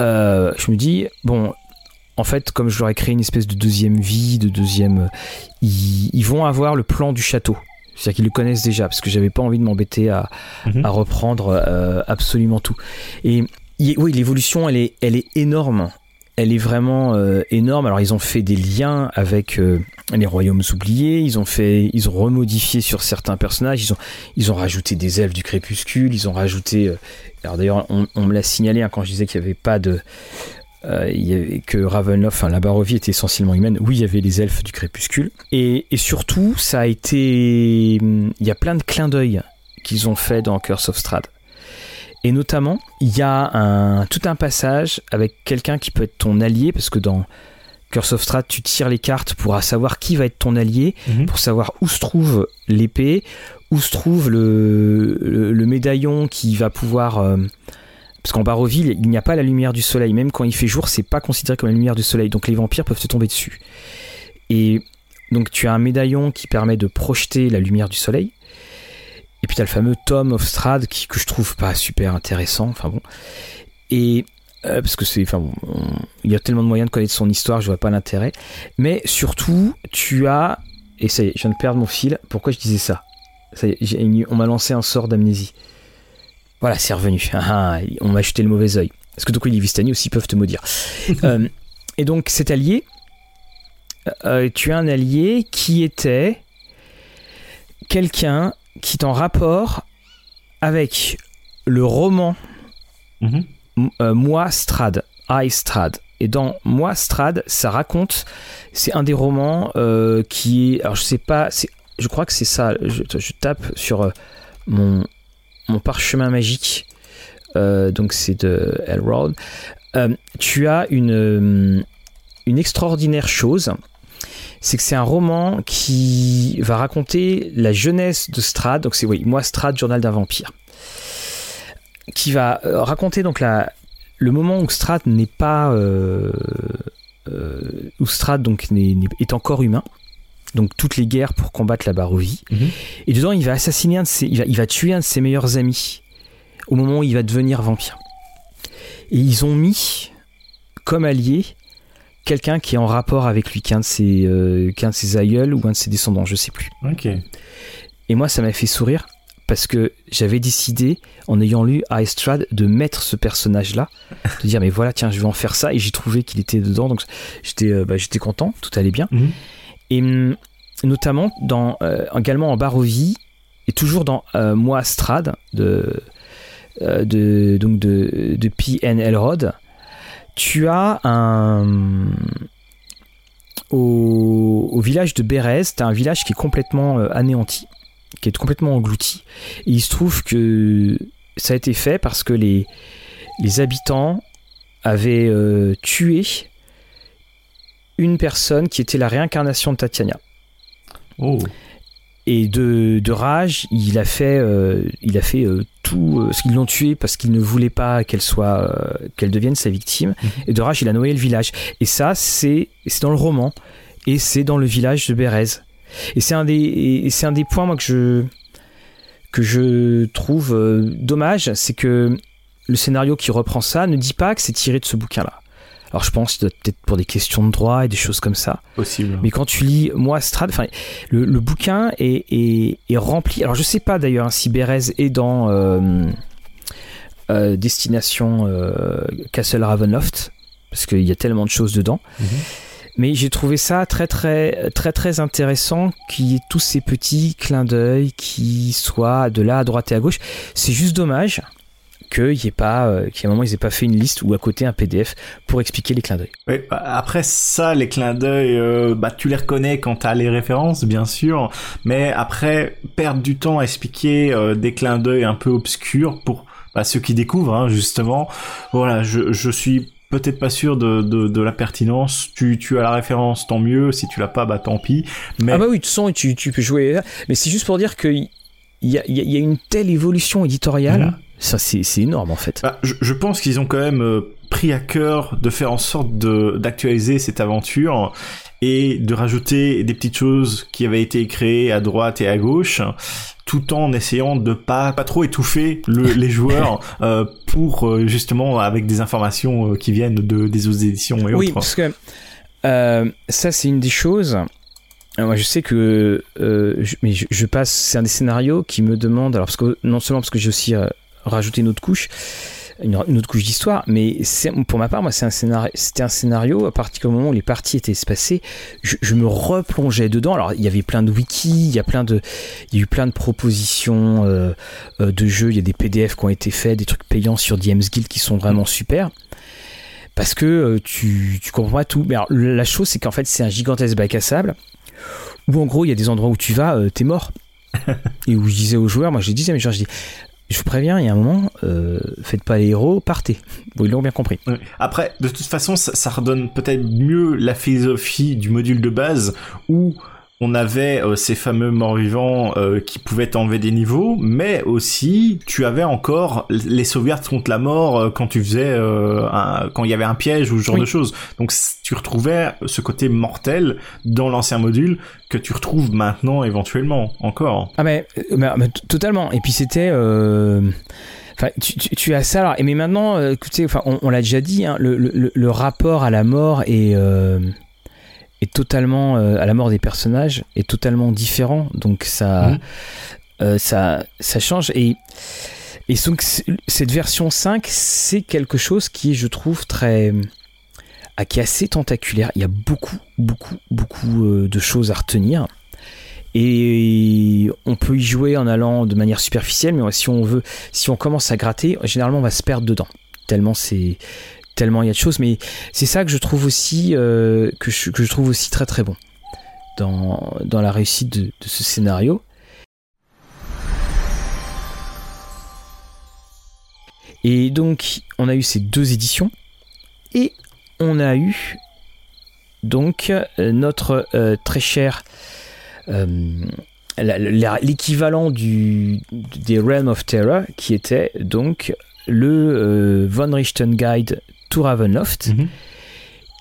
je me dis, bon, en fait, comme je leur ai créé une espèce de deuxième vie, de deuxième. Ils, vont avoir le plan du château. C'est-à-dire qu'ils le connaissent déjà, parce que j'avais pas envie de m'embêter à, mhm. à, reprendre absolument tout. Et oui, l'évolution, elle est, elle est énorme elle est vraiment euh, énorme. Alors ils ont fait des liens avec euh, les royaumes oubliés, ils ont fait, ils ont remodifié sur certains personnages, ils ont, rajouté des elfes du crépuscule, ils ont rajouté. Euh, alors d'ailleurs, on, me l'a signalé hein, quand je disais qu'il n'y avait pas de, il y avait, que Ravenloft, enfin la Barovie était essentiellement humaine. Oui, il y avait les elfes du crépuscule, et, surtout, ça a été, il y a plein de clins d'œil qu'ils ont fait dans Curse of Strahd. Et notamment, il y a un, tout un passage avec quelqu'un qui peut être ton allié, parce que dans Curse of Strat, tu tires les cartes pour savoir qui va être ton allié, mhm. pour savoir où se trouve l'épée, où se trouve le, le, médaillon qui va pouvoir... Euh, parce qu'en Baroville, il n'y a pas la lumière du soleil. Même quand il fait jour, c'est pas considéré comme la lumière du soleil. Donc les vampires peuvent te tomber dessus. Et donc tu as un médaillon qui permet de projeter la lumière du soleil. Et puis t'as le fameux Tom of Strad qui, que je trouve pas super intéressant. Enfin bon. Et euh, parce que c'est, enfin bon, il y a tellement de moyens de connaître son histoire, je vois pas l'intérêt. Mais surtout, tu as, et ça y est, je viens de perdre mon fil. Pourquoi je disais ça, ça On m'a lancé un sort d'amnésie. Voilà, c'est revenu. Ah, ah, on m'a jeté le mauvais oeil. Parce que donc les Vistani aussi peuvent te maudire. Euh, et donc cet allié, euh, tu as un allié qui était quelqu'un qui est en rapport avec le roman mhm. euh, Moi Strad, I Strad. Et dans Moi Strad, ça raconte, c'est un des romans euh, qui est, alors je sais pas, je crois que c'est ça. Je, tape sur euh, mon mon parchemin magique, donc c'est de Elrond. tu as une une extraordinaire chose c'est que c'est un roman qui va raconter la jeunesse de Strad. Donc c'est oui, moi Strad, journal d'un vampire, qui va euh, raconter donc la, le moment où Strad n'est pas euh, euh, où Strad donc est encore humain. Donc toutes les guerres pour combattre la Barovie. Mhm. Et dedans, il va assassiner un de ses, il va, il va tuer un de ses meilleurs amis au moment où il va devenir vampire. Et ils ont mis comme allié quelqu'un qui est en rapport avec lui, qu'un de ses, euh, de ses aïeuls ou un de ses descendants, je sais plus. Ok. Et moi, ça m'a fait sourire parce que j'avais décidé, en ayant lu Istrad, de mettre ce personnage-là, de dire mais voilà, tiens, je vais en faire ça, et j'ai trouvé qu'il était dedans, donc j'étais euh, bah, j'étais content, tout allait bien. Mhm. Et hum, notamment dans, euh, également en Barovie, et toujours dans euh, Moi Strad, de, de, donc de, de P.N. Elrod, tu as un. Au, village de Bérez, tu as un village qui est complètement euh, anéanti, qui est complètement englouti. Et il se trouve que ça a été fait parce que les, les habitants avaient euh, tué une personne qui était la réincarnation de Tatiana. Oh. Et de, de rage, il a fait, euh, il a fait euh, tout euh, ce qu'ils l'ont tué parce qu'il ne voulait pas qu'elle soit, qu'elle devienne sa victime. Mhm. Et de rage, il a noyé le village. Et ça, c'est, c'est dans le roman et c'est dans le village de Bérez. Et c'est un des, c'est un des points moi que je, que je trouve dommage, c'est que le scénario qui reprend ça ne dit pas que c'est tiré de ce bouquin-là. Alors je pense que c'est peut-être pour des questions de droit et des choses comme ça. Possible. Mais quand tu lis Moi Strad, enfin, le, le bouquin est, est, est rempli. Alors je sais pas d'ailleurs hein, si Bérez est dans euh, euh, Destination euh, Castle Ravenloft, parce qu'il y a tellement de choses dedans. Mhm. Mais j'ai trouvé ça très très très très intéressant qu'il y ait tous ces petits clins d'œil qui soient de là à droite et à gauche. C'est juste dommage qu'il y ait pas, euh, qu'à un moment ils aient pas fait une liste ou à côté un PDF pour expliquer les clins d'œil. Oui, bah, après ça, les clins d'œil, euh, bah tu les reconnais quand t'as les références, bien sûr, mais après perdre du temps à expliquer euh, des clins d'œil un peu obscurs pour bah, ceux qui découvrent, hein, justement. Voilà, je, je suis peut-être pas sûr de, de, de la pertinence. Tu, tu as la référence, tant mieux. Si tu l'as pas, bah tant pis. Mais Ah bah oui, toute façon, tu, tu peux jouer. Mais c'est juste pour dire qu'il y a, il y, a, il y a une telle évolution éditoriale. Mhm. Ça, c'est énorme en fait. Bah, je, je pense qu'ils ont quand même euh, pris à cœur de faire en sorte d'actualiser cette aventure et de rajouter des petites choses qui avaient été créées à droite et à gauche tout en essayant de pas pas trop étouffer le, les joueurs euh, pour euh, justement avec des informations qui viennent de des autres éditions et Oui, autres. parce que ça, c'est une des choses. Moi, je sais que, euh, je, mais je, je passe, c'est un des scénarios qui me demande, alors parce que non seulement parce que j'ai aussi euh, rajouté une autre couche, une, une autre couche d'histoire, mais pour ma part, moi, c'est un scénario, c'était un scénario à partir du moment où les parties étaient espacées, je, je me replongeais dedans. Alors, il y avait plein de wikis, il y a plein de, il y a eu plein de propositions euh, euh, de jeux, il y a des PDF qui ont été faits, des trucs payants sur DM's Guild qui sont vraiment super parce que euh, tu, tu comprends pas tout. Mais alors, la chose, c'est qu'en fait, c'est un gigantesque bac à sable où en gros, il y a des endroits où tu vas, euh, t'es mort. Et où je disais aux joueurs, moi je disais, mais genre, je dis, je vous préviens, il y a un moment, euh, faites pas les héros, partez. Ils l'ont bien compris. Après, de toute façon, ça, ça redonne peut-être mieux la philosophie du module de base où on avait euh, ces fameux morts-vivants euh, qui pouvaient t'enlever des niveaux, mais aussi tu avais encore les sauvegardes contre la mort euh, quand tu faisais euh, un- quand il y avait un piège ou ce genre Oui. de choses. Donc tu retrouvais ce côté mortel dans l'ancien module que tu retrouves maintenant éventuellement encore. Ah, mais, euh, mais- mais totalement. Et puis c'était. euh, Enfin, tu, tu- tu as ça. Alors, et mais maintenant, écoutez, enfin, on, on l'a déjà dit, hein, le, le- le rapport à la mort est, euh, est totalement euh, à la mort des personnages est totalement différent. Donc ça, Mhm. euh, ça, ça change. Et, et donc cette version 5, c'est quelque chose qui, est, je trouve, très ah, qui est assez tentaculaire. Il y a beaucoup, beaucoup, beaucoup euh, de choses à retenir. Et on peut y jouer en allant de manière superficielle, mais si on veut, si on commence à gratter, généralement on va se perdre dedans. Tellement c'est, tellement il y a de choses. Mais c'est ça que je trouve aussi, euh, que, je, trouve aussi très très bon dans, dans la réussite de, ce scénario. Et donc, on a eu ces deux éditions. Et on a eu donc euh, notre euh, très cher euh, l'équivalent du des Realm of Terror qui était donc le Von Richten Guide to Ravenloft Mhm.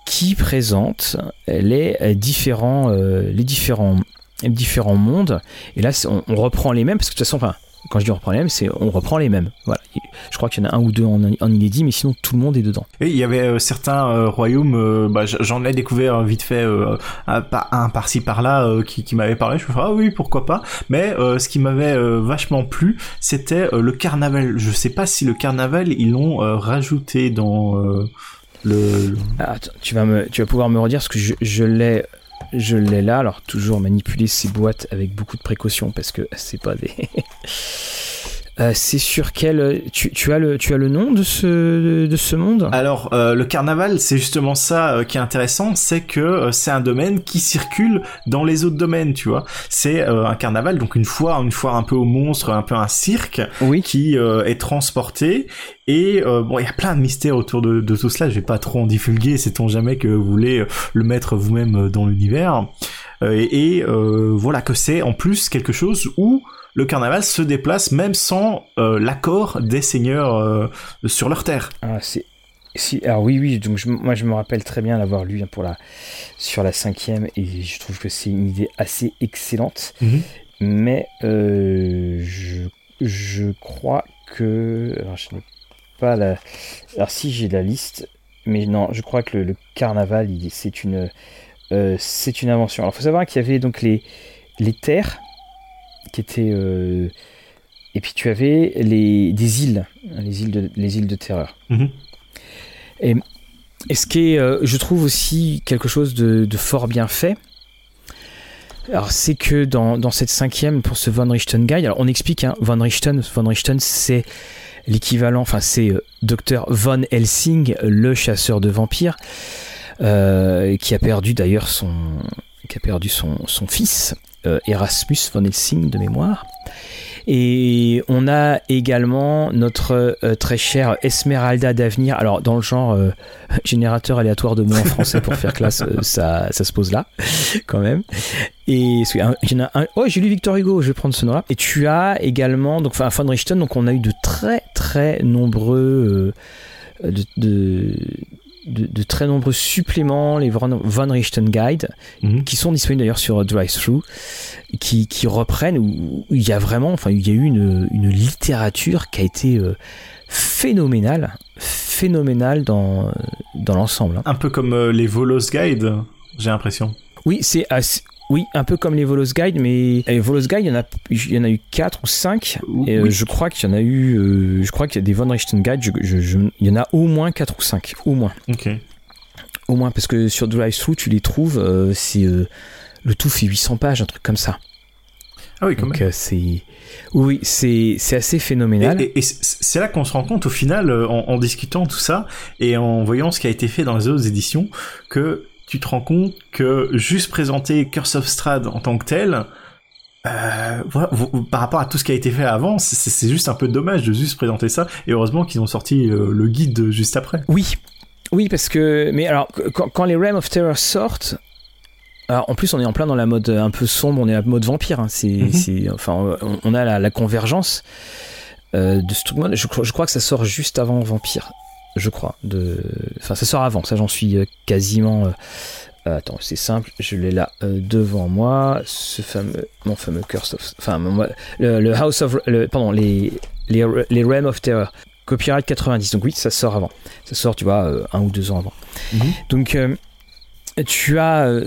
qui présente les euh, différents euh, les différents mondes et là on, on reprend les mêmes parce que de toute façon enfin quand je dis on reprend les mêmes, c'est on reprend les mêmes. Voilà. Je crois qu'il y en a un ou deux en, inédit, mais sinon tout le monde est dedans. Et il y avait euh, certains euh, royaumes, euh, bah, j'en ai découvert vite fait un, un par-ci par-là qui, qui m'avait parlé. Je me suis ah oui pourquoi pas. Mais ce qui m'avait vachement plu, c'était le carnaval. Je sais pas si le carnaval ils l'ont rajouté dans le. Ah, attends, tu vas me, tu vas pouvoir me redire parce que je, je l'ai je l'ai là, alors toujours manipuler ces boîtes avec beaucoup de précaution parce que c'est pas des. Euh, c'est sur quel tu, as le tu as le nom de ce de ce monde? Alors euh, le carnaval, c'est justement ça euh, qui est intéressant, c'est que c'est un domaine qui circule dans les autres domaines, tu vois. C'est un carnaval, donc une fois une fois un peu au monstre, un peu un cirque, oui. qui est transporté. Et bon, il y a plein de mystères autour de, de tout cela. Je vais pas trop en divulguer, sait-on jamais que vous voulez le mettre vous-même dans l'univers. et, et voilà que c'est en plus quelque chose où le carnaval se déplace même sans euh, l'accord des seigneurs euh, sur leur terre. Ah, c'est si, alors oui, oui, donc moi je me rappelle très bien l'avoir lu hein, pour la, sur la cinquième et je trouve que c'est une idée assez excellente. Mhm. Mais euh, je, je, crois que. Alors je n'ai pas la. Alors si j'ai la liste, mais non, je crois que le, carnaval c'est une, c'est une invention. Alors il faut savoir qu'il y avait donc les, les terres qui était. Euh, et puis tu avais les, des îles, les îles de, les îles de terreur. Mhm. Et, ce qui est, euh, je trouve aussi quelque chose de, fort bien fait, alors c'est que dans, dans, cette cinquième, pour ce Von Richten Guide, alors on explique, hein, Von Richten, Von Richten c'est l'équivalent, enfin c'est euh, Docteur Von Helsing, le chasseur de vampires, qui a perdu d'ailleurs son, qui a perdu son, son fils euh, Erasmus von Helsing de mémoire. Et on a également notre euh, très chère Esmeralda d'avenir. Alors, dans le genre euh, générateur aléatoire de mots en français pour faire classe, ça, ça se pose là, quand même. Et. Oh, j'ai lu Victor Hugo, je vais prendre ce nom-là. Et tu as également, donc, enfin, von Richten, donc on a eu de très, très nombreux. de, très nombreux suppléments, les Von Richten Guide, mhm. qui sont disponibles d'ailleurs sur DriveThru, qui, qui reprennent où, il y a vraiment, enfin, il y a eu une, une littérature qui a été euh, phénoménale, phénoménale dans, dans l'ensemble. Hein. Un peu comme euh, les Volos Guide, j'ai l'impression. Oui, c'est assez, oui, un peu comme les Volos Guide, mais les Volos Guide, il y en a, il y en a eu 4 ou 5. Et euh, je crois qu'il y en a eu, euh, je crois qu'il y a des Von Richten Guide, il y en a au moins 4 ou 5, au moins. Ok. Au moins, parce que sur DriveThru, tu les trouves, euh, c'est, le tout fait 800 pages, un truc comme ça. Ah oui, quand Donc, c'est, oui, c'est, c'est assez phénoménal. Et, c'est là qu'on se rend compte, au final, en, en discutant tout ça, et en voyant ce qui a été fait dans les autres éditions, que tu te rends compte que juste présenter Curse of Strad en tant que tel, euh, par rapport à tout ce qui a été fait avant, c'est juste un peu dommage de juste présenter ça. Et heureusement qu'ils ont sorti euh, le guide juste après. Oui, oui, parce que. Mais alors, quand, les Realm of Terror sortent. en plus, on est en plein dans la mode un peu sombre, on est en mode vampire. Hein. c'est, mhm. enfin, on a la, convergence euh, de ce truc. Je, je, crois que ça sort juste avant Vampire je crois. De... Enfin, ça sort avant, ça j'en suis euh, quasiment. Euh, euh, attends, c'est simple, je l'ai là devant moi, ce fameux, mon fameux Curse of, enfin, le, House of, pardon, les, les, les Realm of Terror, copyright 90. Donc oui, ça sort avant. Ça sort, tu vois, un ou deux ans avant. Mhm. Donc tu as,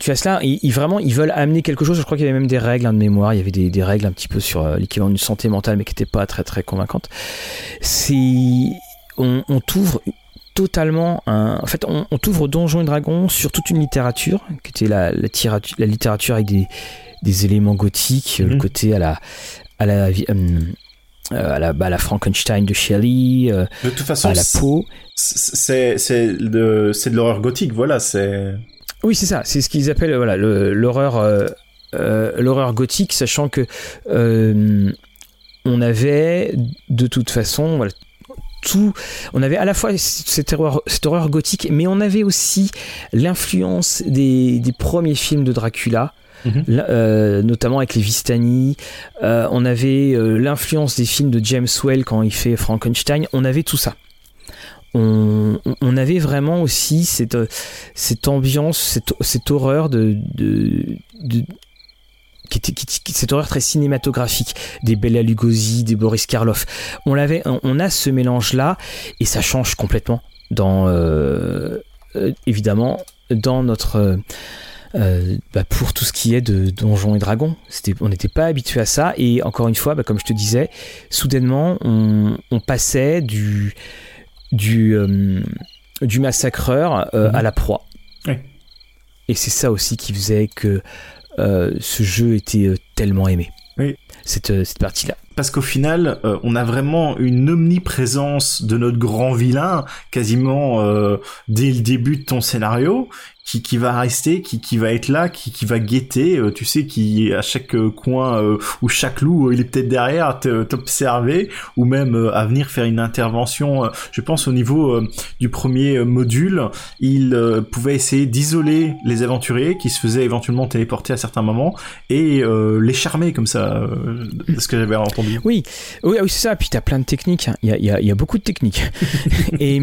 tu as cela. Ils, vraiment, ils veulent amener quelque chose. Je crois qu'il y avait même des règles hein, de mémoire. Il y avait des, des règles un petit peu sur l'équivalent d'une santé mentale, mais qui n'étaient pas très très convaincantes. C'est on, t'ouvre totalement un... En fait, on, t'ouvre Donjons et Dragons sur toute une littérature, qui était la, la, littérature avec des, éléments gothiques, le mhm. côté à la... À la euh, à la, bah, la Frankenstein de Shelley, euh, de toute façon, à la peau. C'est de, de l'horreur gothique, voilà, c'est... Oui, c'est ça, c'est ce qu'ils appellent voilà, l'horreur euh, l'horreur gothique, sachant que on avait de toute façon voilà, on avait à la fois cette horreur, cette horreur gothique, mais on avait aussi l'influence des, premiers films de Dracula. Mhm. Euh, notamment avec les Vistani. Euh, on avait euh, l'influence des films de James Well quand il fait Frankenstein. On avait tout ça. On, avait vraiment aussi cette, cette ambiance, cette, horreur de, qui était qui, cette horreur très cinématographique, des Bela Lugosi, des Boris Karloff. On l'avait, on, a ce mélange là et ça change complètement dans évidemment dans notre euh, bah, pour tout ce qui est de Donjons et Dragons. on n'était pas habitué à ça. Et encore une fois, bah, comme je te disais, soudainement, on, passait du, du, euh, du massacreur euh, à mhm. la proie. Et c'est ça aussi qui faisait que ce jeu était tellement aimé. Cette, cette partie-là parce qu'au final, on a vraiment une omniprésence de notre grand vilain quasiment dès le début de ton scénario, qui, qui va rester, qui, qui va être là, qui, qui va guetter, euh, tu sais, qui à chaque euh, coin euh, ou chaque loup, il est peut-être derrière, t'observer, ou même à venir faire une intervention. je pense au niveau du premier module, il pouvait essayer d'isoler les aventuriers qui se faisaient éventuellement téléporter à certains moments et les charmer comme ça, ce que j'avais entendu. Oui, oui, oui c'est ça. Puis t'as plein de techniques. Hein. Il y, a, y, a, y a beaucoup de techniques. et,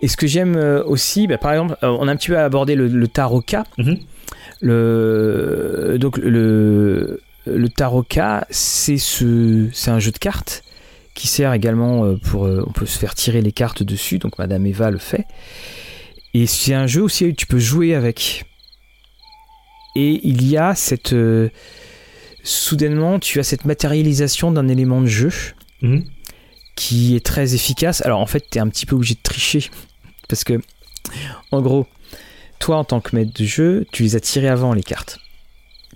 et ce que j'aime aussi, bah, par exemple, on a un petit peu abordé le, Taroka. Mhm. Le, donc le, le Taroka, c'est ce, c'est un jeu de cartes qui sert également euh, pour, euh, on peut se faire tirer les cartes dessus. Donc Madame Eva le fait. Et c'est un jeu aussi où tu peux jouer avec. Et il y a cette euh, soudainement, tu as cette matérialisation d'un élément de jeu mhm. Qui est très efficace. Alors en fait, tu es un petit peu obligé de tricher parce que en gros, toi, en tant que maître de jeu, tu les as tirées avant les cartes.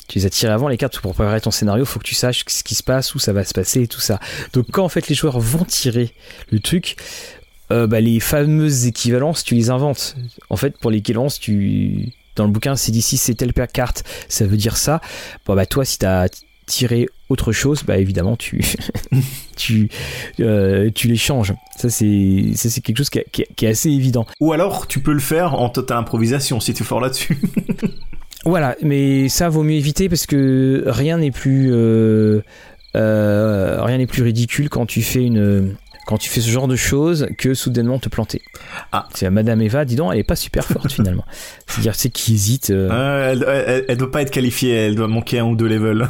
Tu les as tirées avant les cartes pour préparer ton scénario. Faut que tu saches ce qui se passe, où ça va se passer tout ça. Donc, quand en fait les joueurs vont tirer le truc, euh, bah, les fameuses équivalences, tu les inventes. En fait, pour l'équivalence, tu dans le bouquin, c'est d'ici c'est telle carte, ça veut dire ça. Bon bah toi, si t'as tirer autre chose, bah évidemment tu tu euh, tu les changes. Ça c'est c'est quelque chose qui, est assez évident. Ou alors tu peux le faire en totale improvisation si tu es fort là-dessus. voilà, mais ça vaut mieux éviter parce que rien n'est plus euh, euh, rien n'est plus ridicule quand tu fais une quand tu fais ce genre de choses que soudainement te planter. Ah. C'est Madame Eva, dis donc, elle est pas super forte finalement. C'est-à-dire, c'est qui hésite. Euh. elle, elle, doit pas être qualifiée, elle doit manquer un ou deux levels.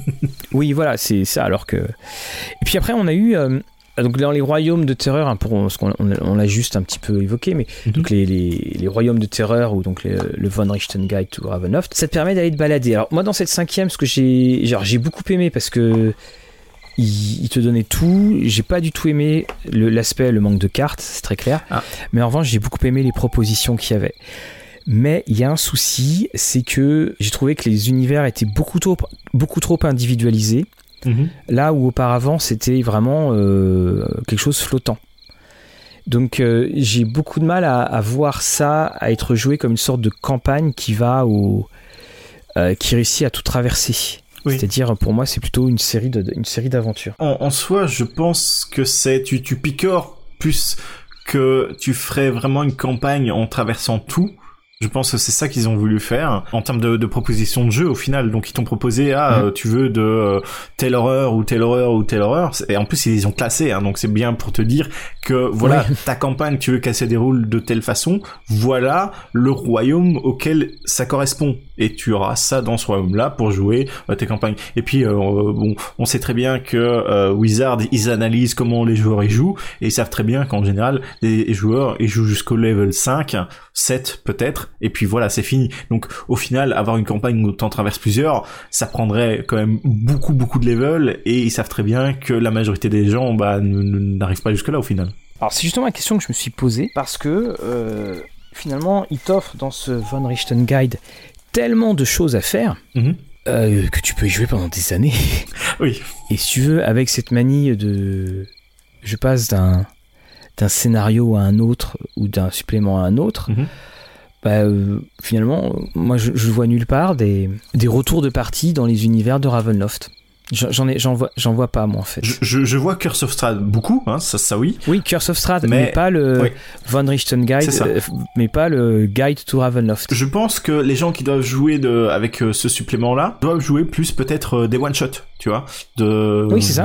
oui, voilà, c'est ça. Alors que. Et puis après, on a eu. Euh, donc dans les royaumes de terreur, hein, pour, on, l'a juste un petit peu évoqué, mais mhm. donc les, les, les, royaumes de terreur ou donc le Von Richten Guide to Ravenloft, ça te permet d'aller te balader. Alors moi dans cette cinquième, ce que j'ai, genre j'ai beaucoup aimé parce que il, te donnait tout. J'ai pas du tout aimé l'aspect, le, manque de cartes, c'est très clair. Ah. Mais en revanche, j'ai beaucoup aimé les propositions qu'il y avait. Mais il y a un souci, c'est que j'ai trouvé que les univers étaient beaucoup trop, beaucoup trop individualisés. Mhm. Là où auparavant c'était vraiment euh, quelque chose flottant. Donc euh, j'ai beaucoup de mal à, voir ça, à être joué comme une sorte de campagne qui va au, euh, qui réussit à tout traverser. C'est-à-dire, pour moi, c'est plutôt une série de, une série d'aventures. En, soi, je pense que c'est tu, tu picores plus que tu ferais vraiment une campagne en traversant tout. Je pense que c'est ça qu'ils ont voulu faire en termes de, de proposition de jeu au final. Donc ils t'ont proposé ah mhm. euh, tu veux de euh, telle horreur ou telle horreur ou telle horreur et en plus ils les ont classés. Hein, donc c'est bien pour te dire que voilà ta campagne tu veux qu'elle se déroule de telle façon. Voilà le royaume auquel ça correspond et tu auras ça dans ce royaume-là pour jouer euh, tes campagnes. Et puis, euh, bon, on sait très bien que euh, Wizard, ils analysent comment les joueurs y jouent, et ils savent très bien qu'en général, les joueurs, ils jouent jusqu'au level 5, 7 peut-être, et puis voilà, c'est fini. Donc, au final, avoir une campagne où t'en traverses plusieurs, ça prendrait quand même beaucoup, beaucoup de level, et ils savent très bien que la majorité des gens, bah, n'arrivent pas jusque-là au final. Alors, c'est justement la question que je me suis posée, parce que... finalement, il t'offre dans ce Von Richten Guide tellement de choses à faire mhm. euh, que tu peux y jouer pendant des années. oui. Et si tu veux, avec cette manie de. Je passe d'un, d'un scénario à un autre ou d'un supplément à un autre. Mhm. Bah, euh, finalement, moi je, je, vois nulle part des, des retours de partie dans les univers de Ravenloft. J'en ai, j'en vois, j'en vois pas moi en fait. Je, je, vois Curse of Strahd beaucoup, hein, ça, ça oui. Oui, Curse of Strahd, mais, pas le Von Richten Guide, euh, mais pas le Guide to Ravenloft. Je pense que les gens qui doivent jouer de, avec euh, ce supplément-là doivent jouer plus peut-être euh, des one shot, tu vois. De. Oui, c'est ça.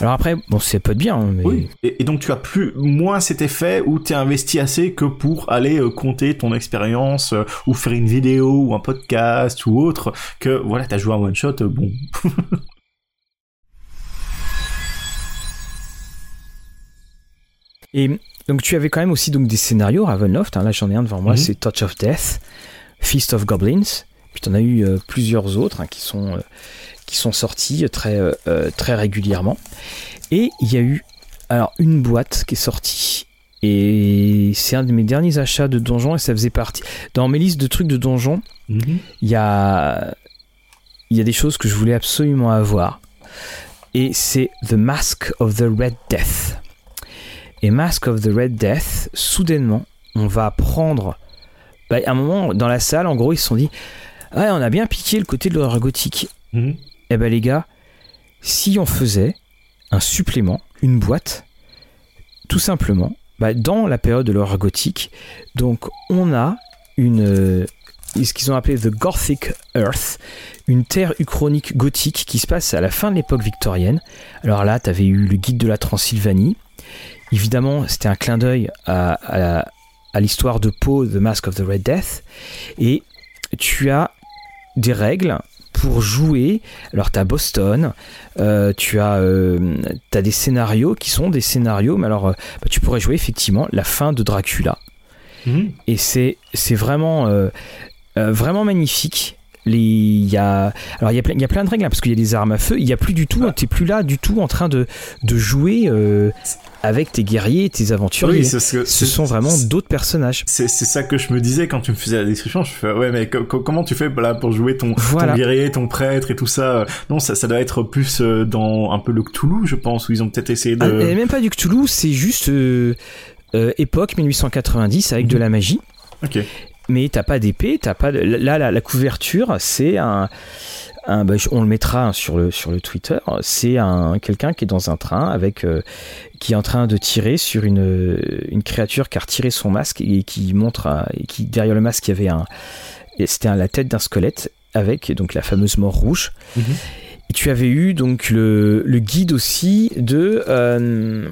Alors après, bon, c'est pas de bien. Hein, mais... Oui. Et, donc tu as plus moins cet effet où tu es investi assez que pour aller compter ton expérience ou faire une vidéo ou un podcast ou autre que voilà, t'as joué un one shot, bon. Et donc tu avais quand même aussi donc des scénarios Ravenloft. Hein, là j'en ai un devant moi, mhm. c'est Touch of Death, Feast of Goblins. Puis tu en as eu euh, plusieurs autres hein, qui sont euh, qui sont sortis très euh, très régulièrement. Et il y a eu alors une boîte qui est sortie. Et c'est un de mes derniers achats de donjons et ça faisait partie. Dans mes listes de trucs de donjons, mhm. il y a il y a des choses que je voulais absolument avoir. Et c'est The Mask of the Red Death. Et Mask of the Red Death, soudainement, on va prendre. Bah, à un moment, dans la salle, en gros, ils se sont dit Ouais, on a bien piqué le côté de l'horreur gothique. Mhm. Eh ben, les gars, si on faisait un supplément, une boîte, tout simplement, bah, dans la période de l'horreur gothique, donc on a une. Euh, ce qu'ils ont appelé The Gothic Earth, une terre uchronique gothique qui se passe à la fin de l'époque victorienne. Alors là, tu avais eu le guide de la Transylvanie, Évidemment, c'était un clin d'œil à, l'histoire de Poe, The Mask of the Red Death. Et tu as des règles pour jouer. Alors, tu as Boston, euh, tu as, euh, as, des scénarios qui sont des scénarios, mais alors, euh, bah, tu pourrais jouer effectivement la fin de Dracula. Mhm. Et c'est vraiment, vraiment magnifique. Il y a, alors il y a, plein, il y a plein de règles hein, parce qu'il y a des armes à feu. Il n'y a plus du tout, tu n'es plus là du tout en train de, de jouer avec tes guerriers, tes aventuriers. ce, sont vraiment d'autres personnages. C'est ça que je me disais quand tu me faisais la description. Je fais ouais, mais comment tu fais là pour jouer ton, guerrier, ton prêtre et tout ça? Non, ça, ça doit être plus euh, dans un peu le Cthulhu, je pense, où ils ont peut-être essayé de. Ah, même pas du Cthulhu, c'est juste euh, euh, époque 1890 avec de mhm. la magie. Ok. Mais t'as pas d'épée, t'as pas de... là la, la couverture, c'est un bah, on le mettra sur le, sur le Twitter, c'est un, quelqu'un qui est dans un train avec, euh, qui est en train de tirer sur une, une créature qui a retiré son masque et qui montre, et qui, derrière le masque, il y avait un, c'était la tête d'un squelette avec donc la fameuse mort rouge. Mhm. Et tu avais eu donc le, le guide aussi de euh,